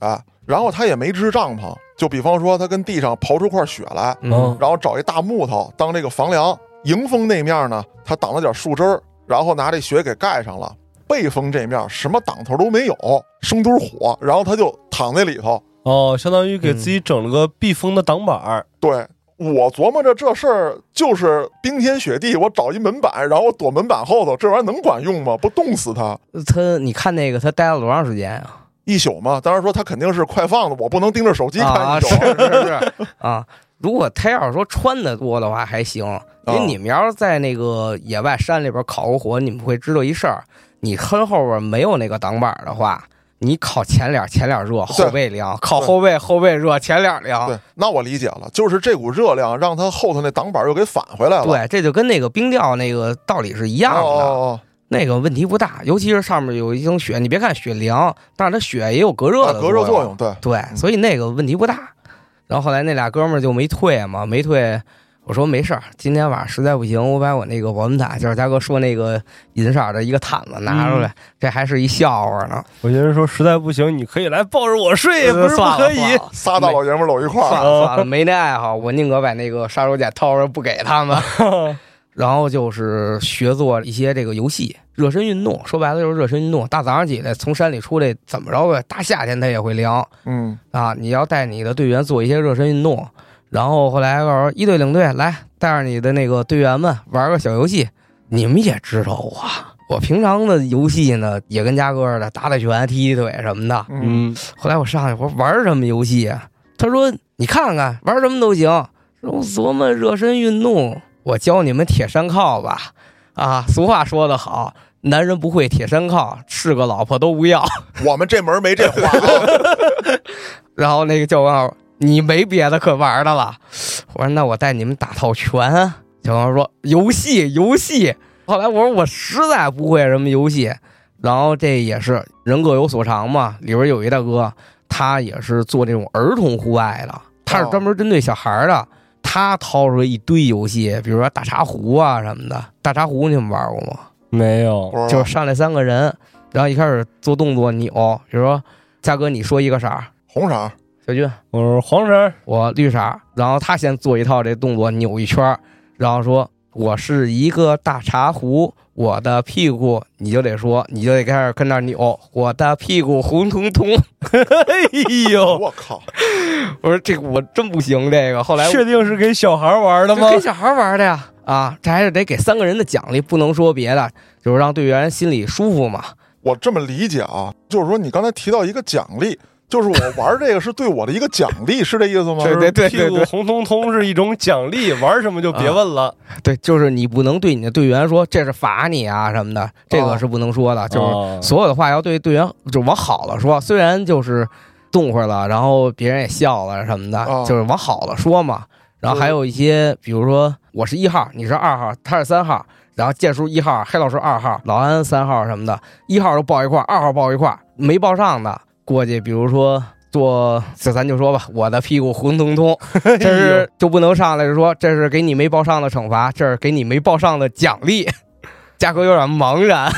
然后他也没支帐篷，就比方说他跟地上刨出块雪来，嗯。然后找一大木头当这个房梁，迎风那面呢，他挡了点树枝儿，然后拿这雪给盖上了。背风这面什么挡头都没有，生堆火，然后他就躺在里头。哦，相当于给自己整了个避风的挡板儿。对我琢磨着这事儿就是冰天雪地，我找一门板，然后我躲门板后头，这玩意儿能管用吗？不冻死他他你看那个他待了多长时间啊、一宿嘛？当然说他肯定是快放的，我不能盯着手机看啊，一宿。是是是啊。如果他要是说穿的多的话还行，因为啊你们要是在那个野外山里边烤过火，你们会知道一事儿：你身后边没有那个挡板的话，你烤前脸前脸热，后背凉；烤后背后背热，前脸凉。对，那我理解了，就是这股热量让它后头那挡板又给返回来了。对，这就跟那个冰钓那个道理是一样的，哦哦那个问题不大，尤其是上面有一层雪，你别看雪凉，但是它雪也有隔哦，热的啊隔热作作用，对，对，所以那个问题不大。然后后来那俩哥们儿就没退嘛，没退。我说没事儿，今天晚上实在不行，我把我那个保温毯，就是嘉哥说那个银色的一个毯子拿出来，这还是一笑话呢。我寻思说，实在不行，你可以来抱着我睡，不是不可以。仨大老爷们儿搂一块算儿，了算了，没那爱好，我宁可把那个杀手锏掏出来不给他们。然后就是学做一些这个游戏热身运动，说白了就是热身运动。大早上起来从山里出来，怎么着吧？大夏天它也会凉嗯啊！你要带你的队员做一些热身运动，然后后来告诉一队领队来带着你的那个队员们玩个小游戏。你们也知道我，我平常的游戏呢也跟家哥似的打打拳、踢踢腿什么的。嗯，嗯，后来我上去我说玩什么游戏啊？他说你看看玩什么都行。我琢磨热身运动，我教你们铁山靠吧。啊，俗话说得好，男人不会铁山靠，是个老婆都不要。我们这门没这话啊。然后那个教官说你没别的可玩的了。我说那我带你们打套拳。小王说游戏游戏。后来我说我实在不会什么游戏。然后这也是人各有所长嘛，里边有一大哥，他也是做这种儿童户外的，他是专门针对小孩儿的。他掏出了一堆游戏，比如说大茶壶啊什么的。大茶壶你们玩过吗？没有，就是上来三个人，然后一开始做动作扭，比如说嘉哥你说一个色儿，红色，小军我说黄色，我绿色，然后他先做一套这动作扭一圈，然后说我是一个大茶壶，我的屁股你就得说，你就得开始跟那扭，我的屁股红彤彤。哎呦，我靠，我说这个我真不行，这个后来确定是给小孩玩的吗给？小孩玩的呀。啊，这还是得给三个人的奖励，不能说别的，就是让队员心里舒服嘛。我这么理解啊，就是说你刚才提到一个奖励，就是我玩这个是对我的一个奖励，是这意思吗？对对对屁股红彤彤是一种奖励，玩什么就别问了。对，就是你不能对你的队员说这是罚你啊什么的，这个哦是不能说的。就是哦所有的话要对队员就往好了说，虽然就是动会儿了，然后别人也笑了什么的，哦就是往好了说嘛。然后还有一些，比如说我是一号，你是二号，他是三号，然后剑叔一号，黑老师二号，老安三号什么的，一号都报一块儿，二号报一块儿，没报上的过去，比如说做，这咱就说吧，我的屁股红彤彤，这是就不能上来就说这是给你没报上的惩罚，这是给你没报上的奖励。价格有点茫然，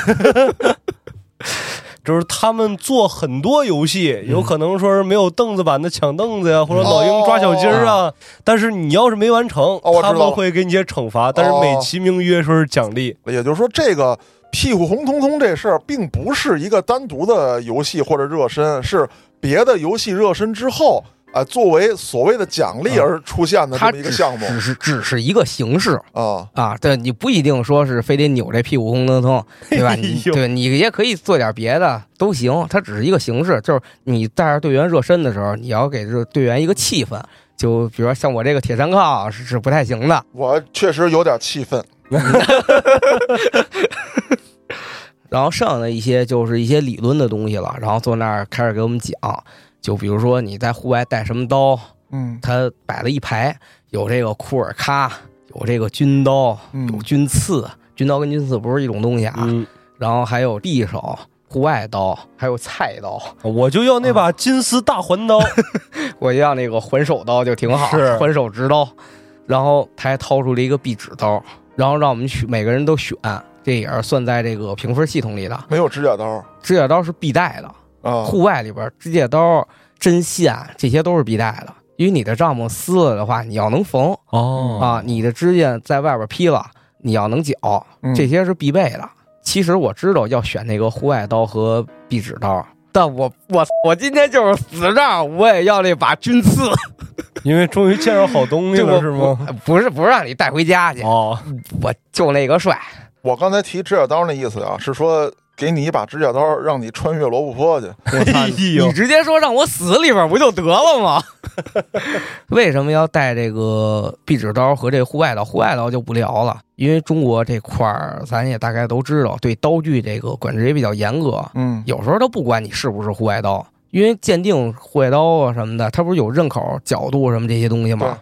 就是他们做很多游戏，嗯有可能说是没有凳子版的抢凳子呀，或者老鹰抓小鸡儿啊。但是你要是没完成他们会给你一些惩罚，但是美其名曰说是奖励。也就是说，这个屁股红彤彤这事儿，并不是一个单独的游戏或者热身，是别的游戏热身之后，啊、作为所谓的奖励而出现的这么一个项目只是只是一个形式啊。啊，对你不一定说是非得扭这屁股红彤彤，对吧？哎你对你也可以做点别的都行，它只是一个形式，就是你带着队员热身的时候，你要给这队员一个气氛。就比如说像我这个铁山靠是是不太行的，我确实有点气愤。然后剩下的一些就是一些理论的东西了，然后坐那儿开始给我们讲，就比如说你在户外带什么刀，嗯他摆了一排，有这个库尔喀，有这个军刀，有嗯军刺，军刀跟军刺不是一种东西啊。嗯，然后还有匕首、户外刀，还有菜刀。我就要那把金丝大环刀。我要那个环手刀就挺好，是环手直刀。然后他还掏出了一个壁纸刀，然后让我们选，每个人都选，这也是算在这个评分系统里的。没有指甲刀。指甲刀是必带的，啊。户外里边指甲刀、针线这些都是必带的，因为你的帐篷撕了的话，你要能缝。哦。啊，你的指甲在外边劈了，你要能绞，嗯。这些是必备的。其实我知道要选那个户外刀和壁纸刀，但我我我今天就是死仗，我也要那把军刺，因为终于见着好东西了，是吗？不是不是让你带回家去，哦，我就那个帅。我刚才提指甲刀那意思啊，是说给你一把指甲刀，让你穿越罗布泊去。你直接说让我死里边不就得了吗？为什么要带这个壁纸刀和这户外刀？户外刀就不聊了，因为中国这块儿咱也大概都知道，对刀具这个管制也比较严格。嗯有时候都不管你是不是户外刀，因为鉴定户外刀啊什么的，它不是有刃口、角度什么这些东西吗？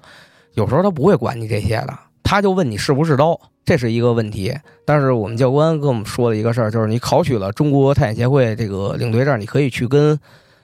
有时候他不会管你这些的，他就问你是不是刀，这是一个问题。但是我们教官跟我们说的一个事儿，就是你考取了中国探险协会这个领队证，你可以去跟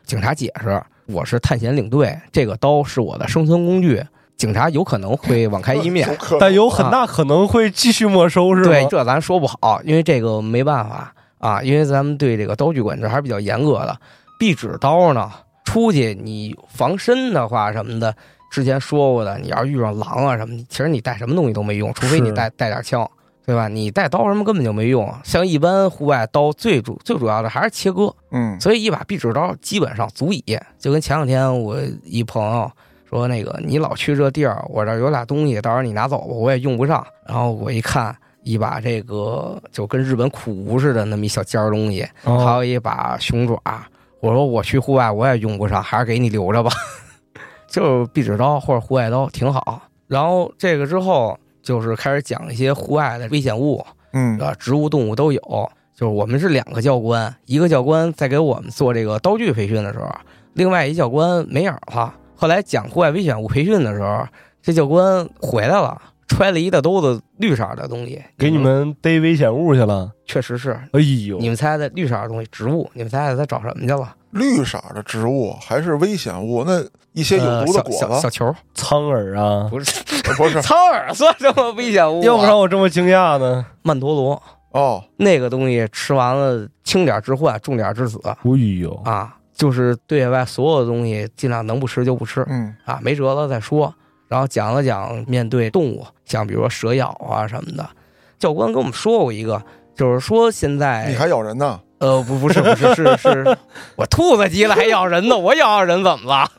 警察解释，我是探险领队，这个刀是我的生存工具。警察有可能会网开一面 但有很大可能会继续没收，是吧？对，这咱说不好，因为这个没办法啊，因为咱们对这个刀具管制还是比较严格的。壁纸刀呢，出去你防身的话什么的，之前说过的，你要是遇上狼啊什么，其实你带什么东西都没用，除非你带带点枪对吧？你带刀什么根本就没用。像一般户外刀，最主最主要的还是切割，嗯所以一把壁纸刀基本上足以。就跟前两天我一朋友说，那个你老去这地儿，我这儿有俩东西，到时候你拿走吧，我也用不上。然后我一看，一把这个就跟日本苦无似的那么一小尖儿东西，还哦，有一把熊爪。我说我去户外我也用不上，还是给你留着吧。就是壁纸刀或者户外刀挺好。然后这个之后就是开始讲一些户外的危险物，嗯啊，植物、动物都有。就是我们是两个教官，一个教官在给我们做这个刀具培训的时候，另外一教官没影儿了。后来讲户外危险物培训的时候，这教官回来了，揣了一大兜子绿色的东西，给你们逮危险物去了。确实是。哎呦你，们猜猜绿色的东西，植物，你们猜猜他找什么去了？绿色的植物还是危险物？那一些有毒的呃、果小小球，苍耳啊！不是呃不是苍耳算什么危险物、啊？要不然我这么惊讶呢？曼陀罗哦，那个东西吃完了，轻点致患，重点致死哎呦，啊！就是对外所有的东西，尽量能不吃就不吃嗯啊，没辙了再说。然后讲了讲面对动物，像比如说蛇咬啊什么的，教官跟我们说过一个，就是说现在你还咬人呢？呃不不是不是是是，我兔子急了还咬人呢，我咬咬人怎么了？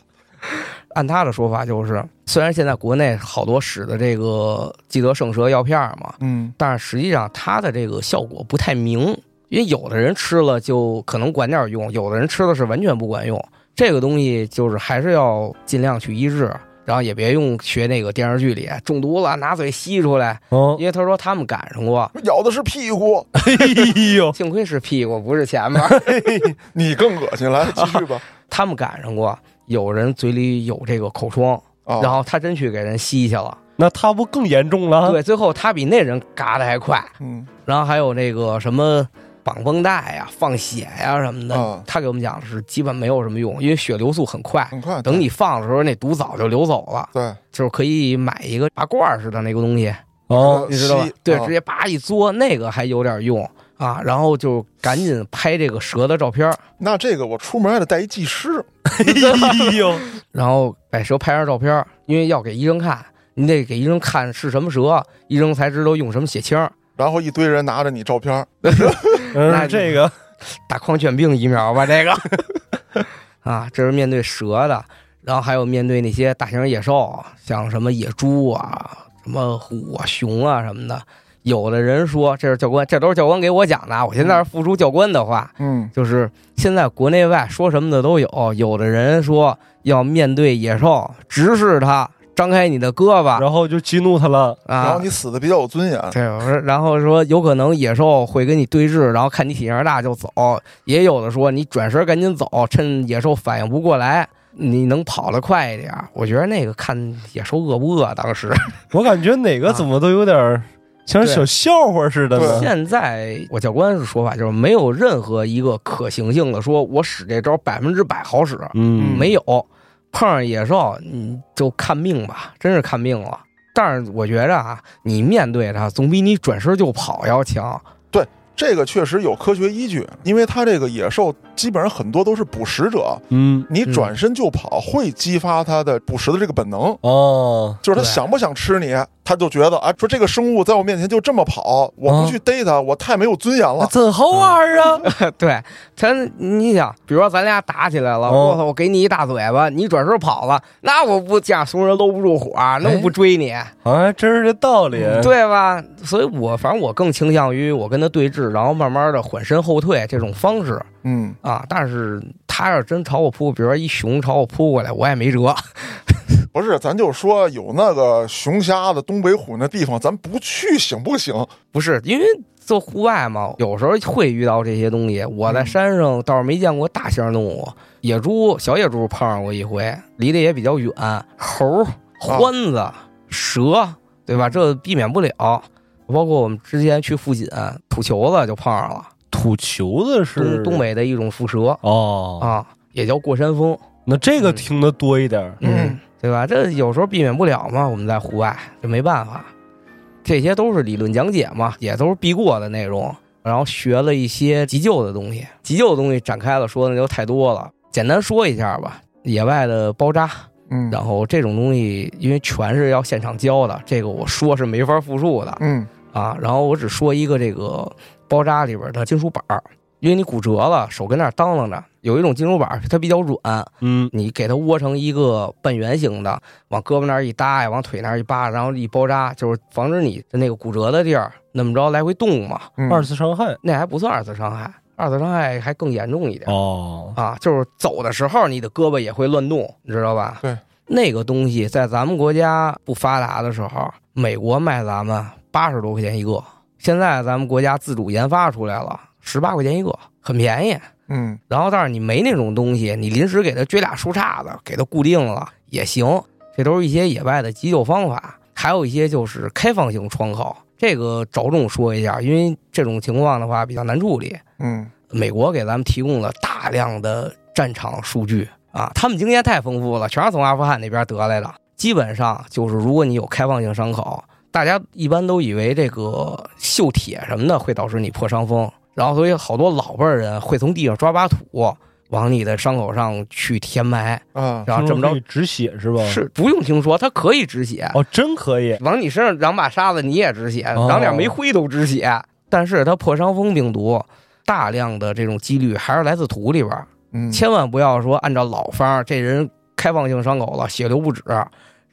按他的说法就是，虽然现在国内好多使的这个积德圣蛇药片嘛，嗯但是实际上它的这个效果不太明，因为有的人吃了就可能管点用，有的人吃的是完全不管用。这个东西就是还是要尽量去医治，然后也别用学那个电视剧里中毒了拿嘴吸出来，哦，因为他说他们赶上过，咬的是屁股，哎呦，幸亏是屁股不是前面，你更恶心。来，继续吧。他们赶上过，有人嘴里有这个口疮，啊，然后他真去给人吸去了，那他不更严重了？对，最后他比那人嘎的还快。嗯然后还有那个什么绑绷带呀、放血呀什么的，啊他给我们讲的是基本没有什么用，因为血流速很快，很快等你放的时候那毒早就流走了，对就是可以买一个拔罐儿似的那个东西，哦，你知道吧？对，啊直接叭一嘬，那个还有点用啊。然后就赶紧拍这个蛇的照片儿，那这个我出门还得带一技师。哎呦，然后把蛇拍上照片儿，因为要给医生看。你得给医生看是什么蛇，医生才知道用什么血清儿。然后一堆人拿着你照片，那嗯，这个 打狂犬病疫苗吧，这个 啊，这是面对蛇的，然后还有面对那些大型野兽，像什么野猪啊、什么虎啊、熊啊什么的。有的人说这是教官，这都是教官给我讲的啊，我现在是复述教官的话，嗯就是现在国内外说什么的都有。有的人说要面对野兽，直视它，张开你的胳膊然后就激怒他了。啊，然后你死的比较有尊严。对，我说，然后说有可能野兽会跟你对峙，然后看你体型大就走；也有的说你转身赶紧走，趁野兽反应不过来，你能跑得快一点。我觉得那个看野兽饿不饿，当时 我感觉哪个怎么都有点儿像小笑话似的呢。现在我教官是说法就是没有任何一个可行性的说我使这招百分之百好使，嗯，没有。碰上野兽你就看命吧，真是看命了。但是我觉着啊，你面对它总比你转身就跑要强。对这个确实有科学依据，因为它这个野兽基本上很多都是捕食者，嗯，你转身就跑会激发它的捕食的这个本能，哦，就是它想不想吃你，它就觉得啊，说这个生物在我面前就这么跑，我不去逮它，我太没有尊严了。那真好玩儿啊！对，他你想，比如说咱俩打起来了，哦我操，我给你一大嘴巴，你转身跑了，那我不架怂人搂不住火，那我不追你，好像还真是这道理。对吧？所以我反正我更倾向于我跟他对峙，然后慢慢的缓身后退这种方式嗯，啊。但是他要真朝我扑，比如说一熊朝我扑过来，我也没辙。不是，咱就说有那个熊瞎子、东北虎那地方，咱不去行不行？不是因为做户外嘛，有时候会遇到这些东西。我在山上倒是没见过大型动物，野猪、小野猪碰上过一回，离得也比较远。猴、獾子、蛇，对吧？这避免不了。包括我们之前去富锦土球子就碰上了，土球子是东东北的一种蝮蛇哦，啊，也叫过山峰，那这个听得多一点儿。嗯，对吧？这有时候避免不了嘛，我们在户外这没办法。这些都是理论讲解嘛，也都是必过的内容。然后学了一些急救的东西，急救的东西展开了说那就太多了，简单说一下吧。野外的包扎，嗯，然后这种东西因为全是要现场教的，这个我说是没法复述的。嗯啊。然后我只说一个这个包扎里边的金属板儿，因为你骨折了，手跟那儿当啷着，有一种金属板儿它比较软，嗯，你给它窝成一个半圆形的，往胳膊那儿一搭呀，往腿那儿一扒，然后一包扎，就是防止你的那个骨折的地儿那么着来回动嘛。嗯二次伤害那还不算二次伤害，二次伤害还更严重一点。哦，啊，就是走的时候你的胳膊也会乱动，你知道吧？对，那个东西在咱们国家不发达的时候，美国卖咱们八十多块钱一个，现在咱们国家自主研发出来了，十八块钱一个，很便宜。嗯然后，但是你没那种东西，你临时给它撅俩树杈子，给它固定了也行。这都是一些野外的急救方法，还有一些就是开放性窗口，这个着重说一下，因为这种情况的话比较难处理。嗯美国给咱们提供了大量的战场数据啊，他们经验太丰富了，全是从阿富汗那边得来的。基本上就是，如果你有开放性伤口，大家一般都以为这个锈铁什么的会导致你破伤风，然后所以好多老辈儿人会从地上抓把土往你的伤口上去填埋，啊。然后这么着止血是吧？是不用听说，它可以止血，哦，真可以。往你身上扬把沙子你也止血，哦。扬点煤灰都止血。但是它破伤风病毒大量的这种几率还是来自土里边儿，嗯，千万不要说按照老方儿，这人开放性伤口了，血流不止，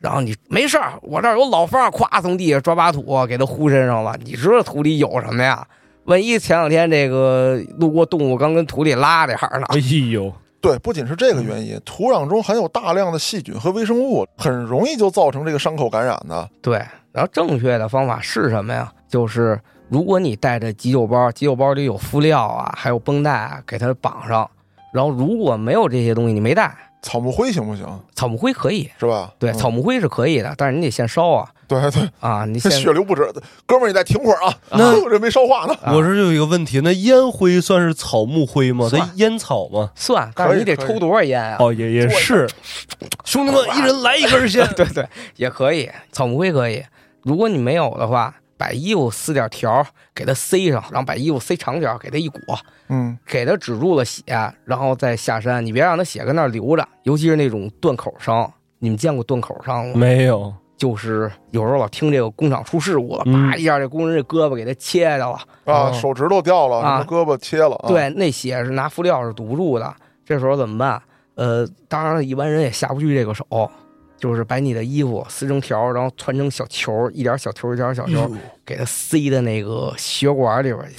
然后你没事儿，我这儿有老方儿，咵从地下抓把土给他糊身上了，你知道土里有什么呀？万一前两天这个路过动物刚跟土里拉点儿呢，哎呦，对，不仅是这个原因，土壤中含有大量的细菌和微生物，很容易就造成这个伤口感染的。对，然后正确的方法是什么呀？就是如果你带着急救包，急救包里有敷料啊，还有绷带啊，给它绑上。然后如果没有这些东西，你没带，草木灰行不行？草木灰可以，是吧？对，嗯草木灰是可以的，但是你得现烧啊对对，啊，你血流不止，哥们儿，你再停会儿啊！那这没烧化呢。啊我这就有一个问题，那烟灰算是草木灰吗？算它烟草吗？算，但是你得抽多少烟啊？哦，也也是，兄弟们，一人来一根先。对对，也可以，草木灰可以。如果你没有的话，把衣服撕点条儿给它塞上，然后把衣服塞长点儿，给它一裹，嗯给它止住了血，然后再下山。你别让它血跟那儿流着，尤其是那种断口伤。你们见过断口伤吗？没有，就是有时候老听这个工厂出事故了，嗯啪一下这工人这胳膊给他切下了。啊，哦手指头掉了，啊胳膊切了。啊，对，那血是拿敷料是堵不住的。这时候怎么办？呃，当然了，一般人也下不去这个手，就是把你的衣服撕成条儿，然后团成小球儿，一点小球儿一点小球儿，给它塞到那个血管里边去，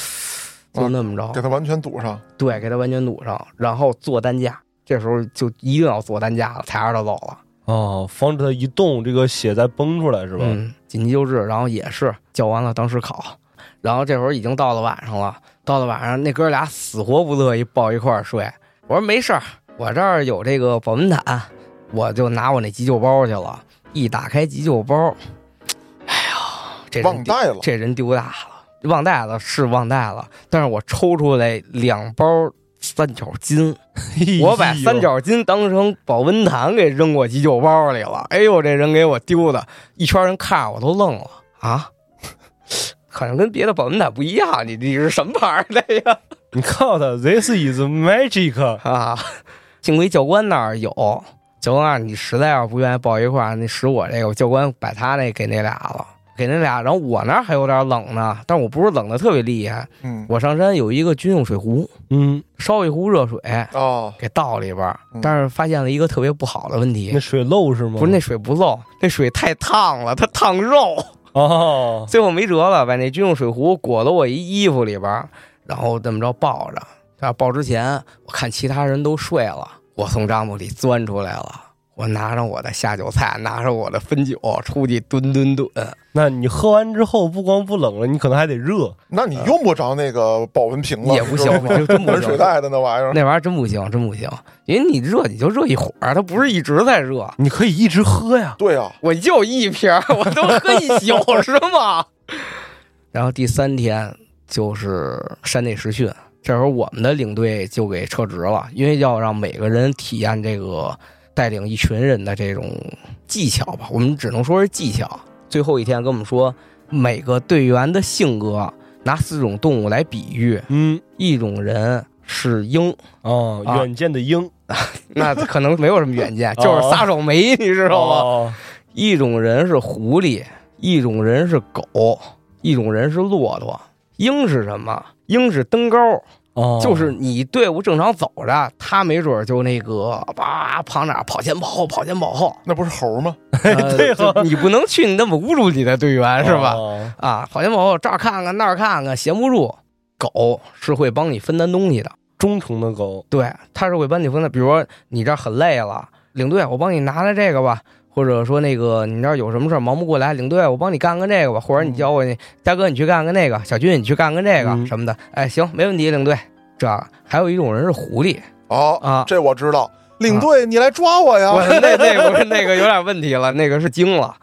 就那么着。给它完全堵上。对，给它完全堵上，然后做担架。这时候就一定要做担架了，才让他走了。哦，防止它一动，这个血再崩出来是吧？嗯，紧急救治，然后也是叫完了当时烤，然后这会儿已经到了晚上了，到了晚上那哥俩死活不乐意抱一块儿睡。我说没事儿，我这儿有这个保温毯，我就拿我那急救包去了。一打开急救包，哎呀，这忘带了这人丢大了，忘带了是忘带了，但是我抽出来两包三角巾，我把三角巾当成保温毯给扔过急救包里了。哎呦，这人给我丢的，一圈人看着我都愣了啊！好像跟别的保温毯不一样，你你是什么牌儿的呀？你告诉他，This is magic。啊，幸亏教官那儿有，教官你实在要是不愿意抱一块儿，你使我这个教官把他那给那俩了，给那俩，然后我那儿还有点冷呢，但我不是冷的特别厉害，嗯。我上山有一个军用水壶，嗯，烧一壶热水哦，给倒里边儿嗯，但是发现了一个特别不好的问题。那，水漏是吗？不是那水不漏，那水太烫了，它烫肉。哦，最后没辙了，把那军用水壶裹到我一衣服里边儿，然后这么着抱着。啊，抱之前我看其他人都睡了，我从帐篷里钻出来了，我拿着我的下酒菜，拿着我的汾酒出去蹲蹲蹲。那你喝完之后不光不冷了，你可能还得热。那你用不着那个保温瓶了，也不行是吧这真不行温 水袋的那玩意儿。那玩意儿真不行，真不行，因为你热你就热一会儿，它不是一直在热。你可以一直喝呀。对呀，我就一瓶，我都喝一宿 是吗？然后第三天就是山内实训，这时候我们的领队就给撤职了，因为要让每个人体验这个带领一群人的这种技巧吧，我们只能说是技巧。最后一天跟我们说，每个队员的性格拿四种动物来比喻，嗯，一种人是鹰，哦，啊远见的鹰，那可能没有什么远见，就是撒手没，你知道吗？哦一种人是狐狸，一种人是狗，一种人是骆驼，鹰是什么？鹰是登高，哦，就是你队伍正常走着，他没准儿就那个叭跑哪儿跑前跑后，跑前跑后，那不是猴吗？呃对你不能去那么侮辱你的队员是吧？哦啊，跑前跑后，这儿看看那儿看看，闲不住。狗是会帮你分担东西的，忠诚的狗，对，它是会帮你分担。比如说你这儿很累了，领队我帮你拿来这个吧，或者说那个你那儿有什么事儿忙不过来，领队我帮你干个这个吧，或者你叫我你大哥你去干个那个，小军你去干个这个、嗯什么的，哎行没问题，领队。这还有一种人是狐狸哦，啊，这我知道。领队，你来抓我呀！我那那不是那个有点问题了，那个是精了。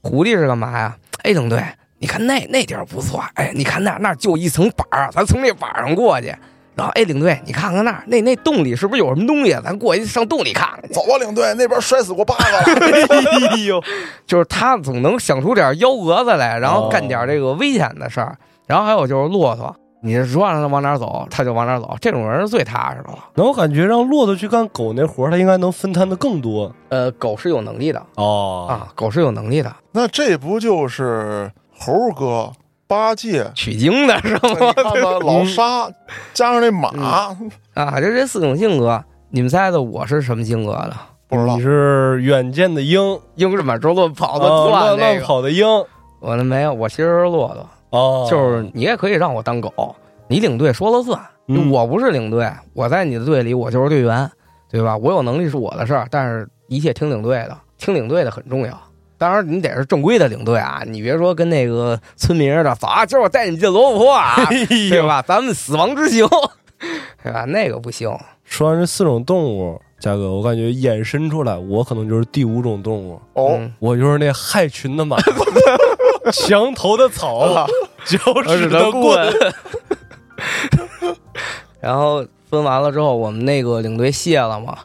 狐狸是干嘛呀？哎，领队，你看那那地儿不错，哎，你看那那儿就一层板儿，咱从那板儿上过去。然后，哎，领队，你看看那儿，那那洞里是不是有什么东西？咱过去上洞里看看去。走吧，领队，那边摔死过八个了。哎呦，就是他总能想出点幺蛾子来，然后干点这个危险的事儿。然后还有就是骆驼，你说让他往哪儿走，他就往哪儿走，这种人是最踏实的了。那我感觉让骆驼去干狗那活儿，他应该能分摊的更多呃，狗是有能力的哦啊，狗是有能力的，那这不就是猴哥八戒？取经的是吗？你看吧，老沙加上那马，啊，就这四种性格，你们猜猜我是什么性格的？不知道你是远见的鹰，鹰是满洲乱跑的哦乱乱乱，跑的鹰我那没有，我其实是骆驼，哦，就是你也可以让我当狗，你领队说了算，嗯我不是领队，我在你的队里我就是队员，对吧？我有能力是我的事儿，但是一切听领队的，听领队的很重要。当然，你得是正规的领队啊，你别说跟那个村民似的，走啊，今儿我带你进罗布泊啊，对吧？咱们死亡之行，对吧？那个不行，说完这四种动物，嘉哥，我感觉衍生出来，我可能就是第五种动物，哦，嗯我就是那害群的马，墙头的草，脚趾的棍。然后分完了之后，我们那个领队卸了嘛，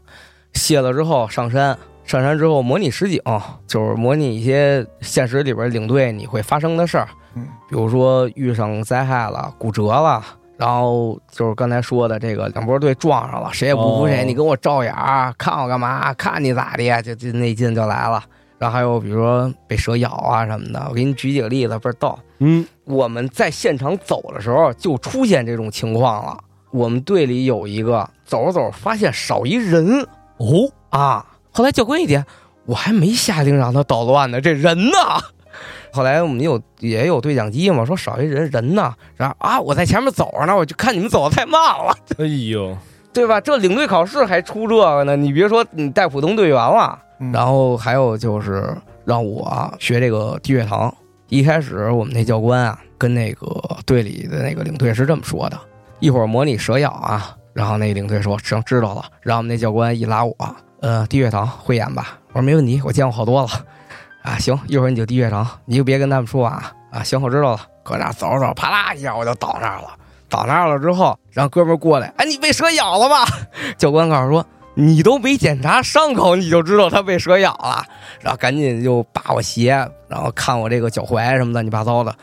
卸了之后上山，上山之后模拟实景，就是模拟一些现实里边领队你会发生的事儿，嗯，比如说遇上灾害了、骨折了。然后就是刚才说的这个两拨队撞上了，谁也不服谁，哦你跟我照眼儿，看我干嘛？看你咋的？就就那劲就来了。然后还有比如说被蛇咬啊什么的，我给你举几个例子，倍儿逗。嗯，我们在现场走的时候就出现这种情况了。我们队里有一个走着走着发现少一人哦，啊，后来教官一点，我还没下令让他捣乱呢，这人呢？后来我们有也有对讲机嘛，说少一人人呢，然后啊，我在前面走着呢，我就看你们走的太慢了，哎呦，对吧？这领队考试还出这个呢，你别说你带普通队员了。嗯然后还有就是让我学这个低血糖。一开始我们那教官啊，跟那个队里的那个领队是这么说的：一会儿模拟蛇咬啊。然后那领队说：“行，知道了。”然后我们那教官一拉我，呃，低血糖会演吧？我说没问题，我见过好多了。啊，行，一会儿你就低血糖，你就别跟他们说啊。啊，行，我知道了。搁那走着走，啪啦一下我就倒那儿了。倒那儿了之后，然后哥们儿过来，哎，你被蛇咬了吧？教官告诉说，你都没检查伤口，你就知道他被蛇咬了，然后赶紧就扒我鞋，然后看我这个脚踝什么乱七八糟的，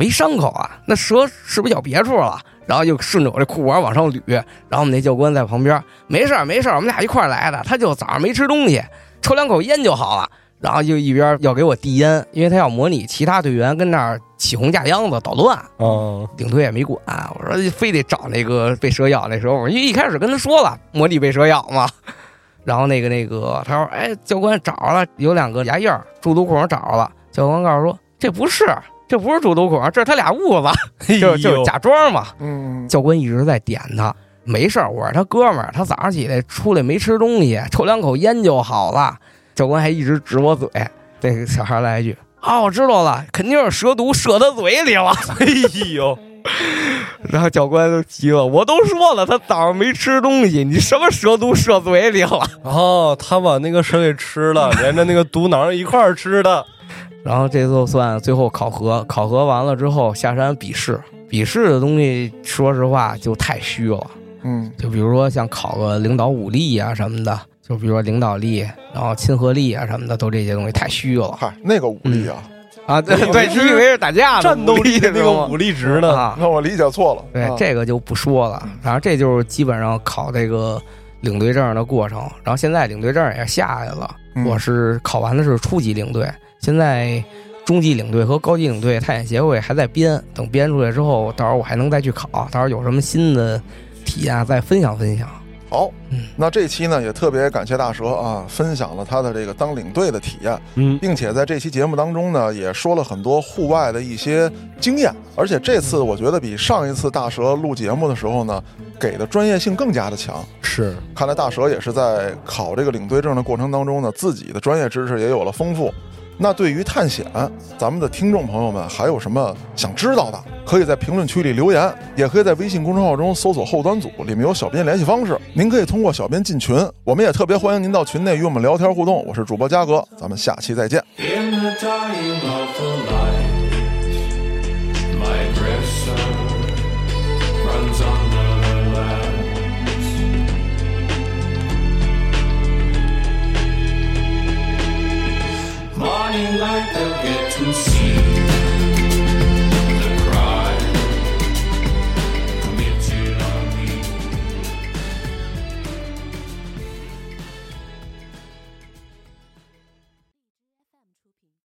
没伤口啊，那蛇是不是咬别处了？然后就顺着我这裤管往上捋，然后我们那教官在旁边，没事儿没事儿，我们俩一块儿来的，他就早上没吃东西，抽两口烟就好了。然后就一边要给我递烟，因为他要模拟其他队员跟那儿起哄架秧子捣乱，啊，领队也没管，我说非得找那个被蛇咬那时候，我因为一开始跟他说了模拟被蛇咬嘛，然后那个那个他说，哎，教官找着了，有两个牙印儿，猪肚孔找着了。教官告诉说，这不是，这不是主毒孔，这是他俩痦子，就就假装嘛。嗯，教官一直在点他，没事儿，我是他哥们儿，他早上起来出来没吃东西，抽两口烟就好了。教官还一直指我嘴，这个小孩来一句。啊，我知道了，肯定是蛇毒射他嘴里了。哎呦，然后教官都急了，我都说了，他早上没吃东西，你什么蛇毒射嘴里了？哦，他把那个蛇给吃了，连着那个毒囊一块儿吃的。然后这就算最后考核，考核完了之后下山笔试，笔试的东西说实话就太虚了，嗯，就比如说像考个领导武力啊什么的，就比如说领导力，然后亲和力啊什么的，都这些东西太虚了嗨，那个武力啊，啊！对对，你以为是打架的战斗力的那个武力力值呢？啊？那我理解错了。对啊，这个就不说了。然后这就是基本上考这个领队证的过程。然后现在领队证也下来了，嗯我是考完的是初级领队，现在中级领队和高级领队探险协会还在编，等编出来之后，到时候我还能再去考，到时候有什么新的体验再分享分享。好嗯，那这期呢也特别感谢大蛇啊，分享了他的这个当领队的体验，嗯，并且在这期节目当中呢，也说了很多户外的一些经验，而且这次我觉得比上一次大蛇录节目的时候呢，给的专业性更加的强。是看来大蛇也是在考这个领队证的过程当中呢，自己的专业知识也有了丰富。那对于探险，咱们的听众朋友们还有什么想知道的，可以在评论区里留言，也可以在微信公众号中搜索“后端组”，里面有小编联系方式，您可以通过小编进群。我们也特别欢迎您到群内与我们聊天互动。我是主播嘉哥，咱们下期再见。In the Light, they'll get to see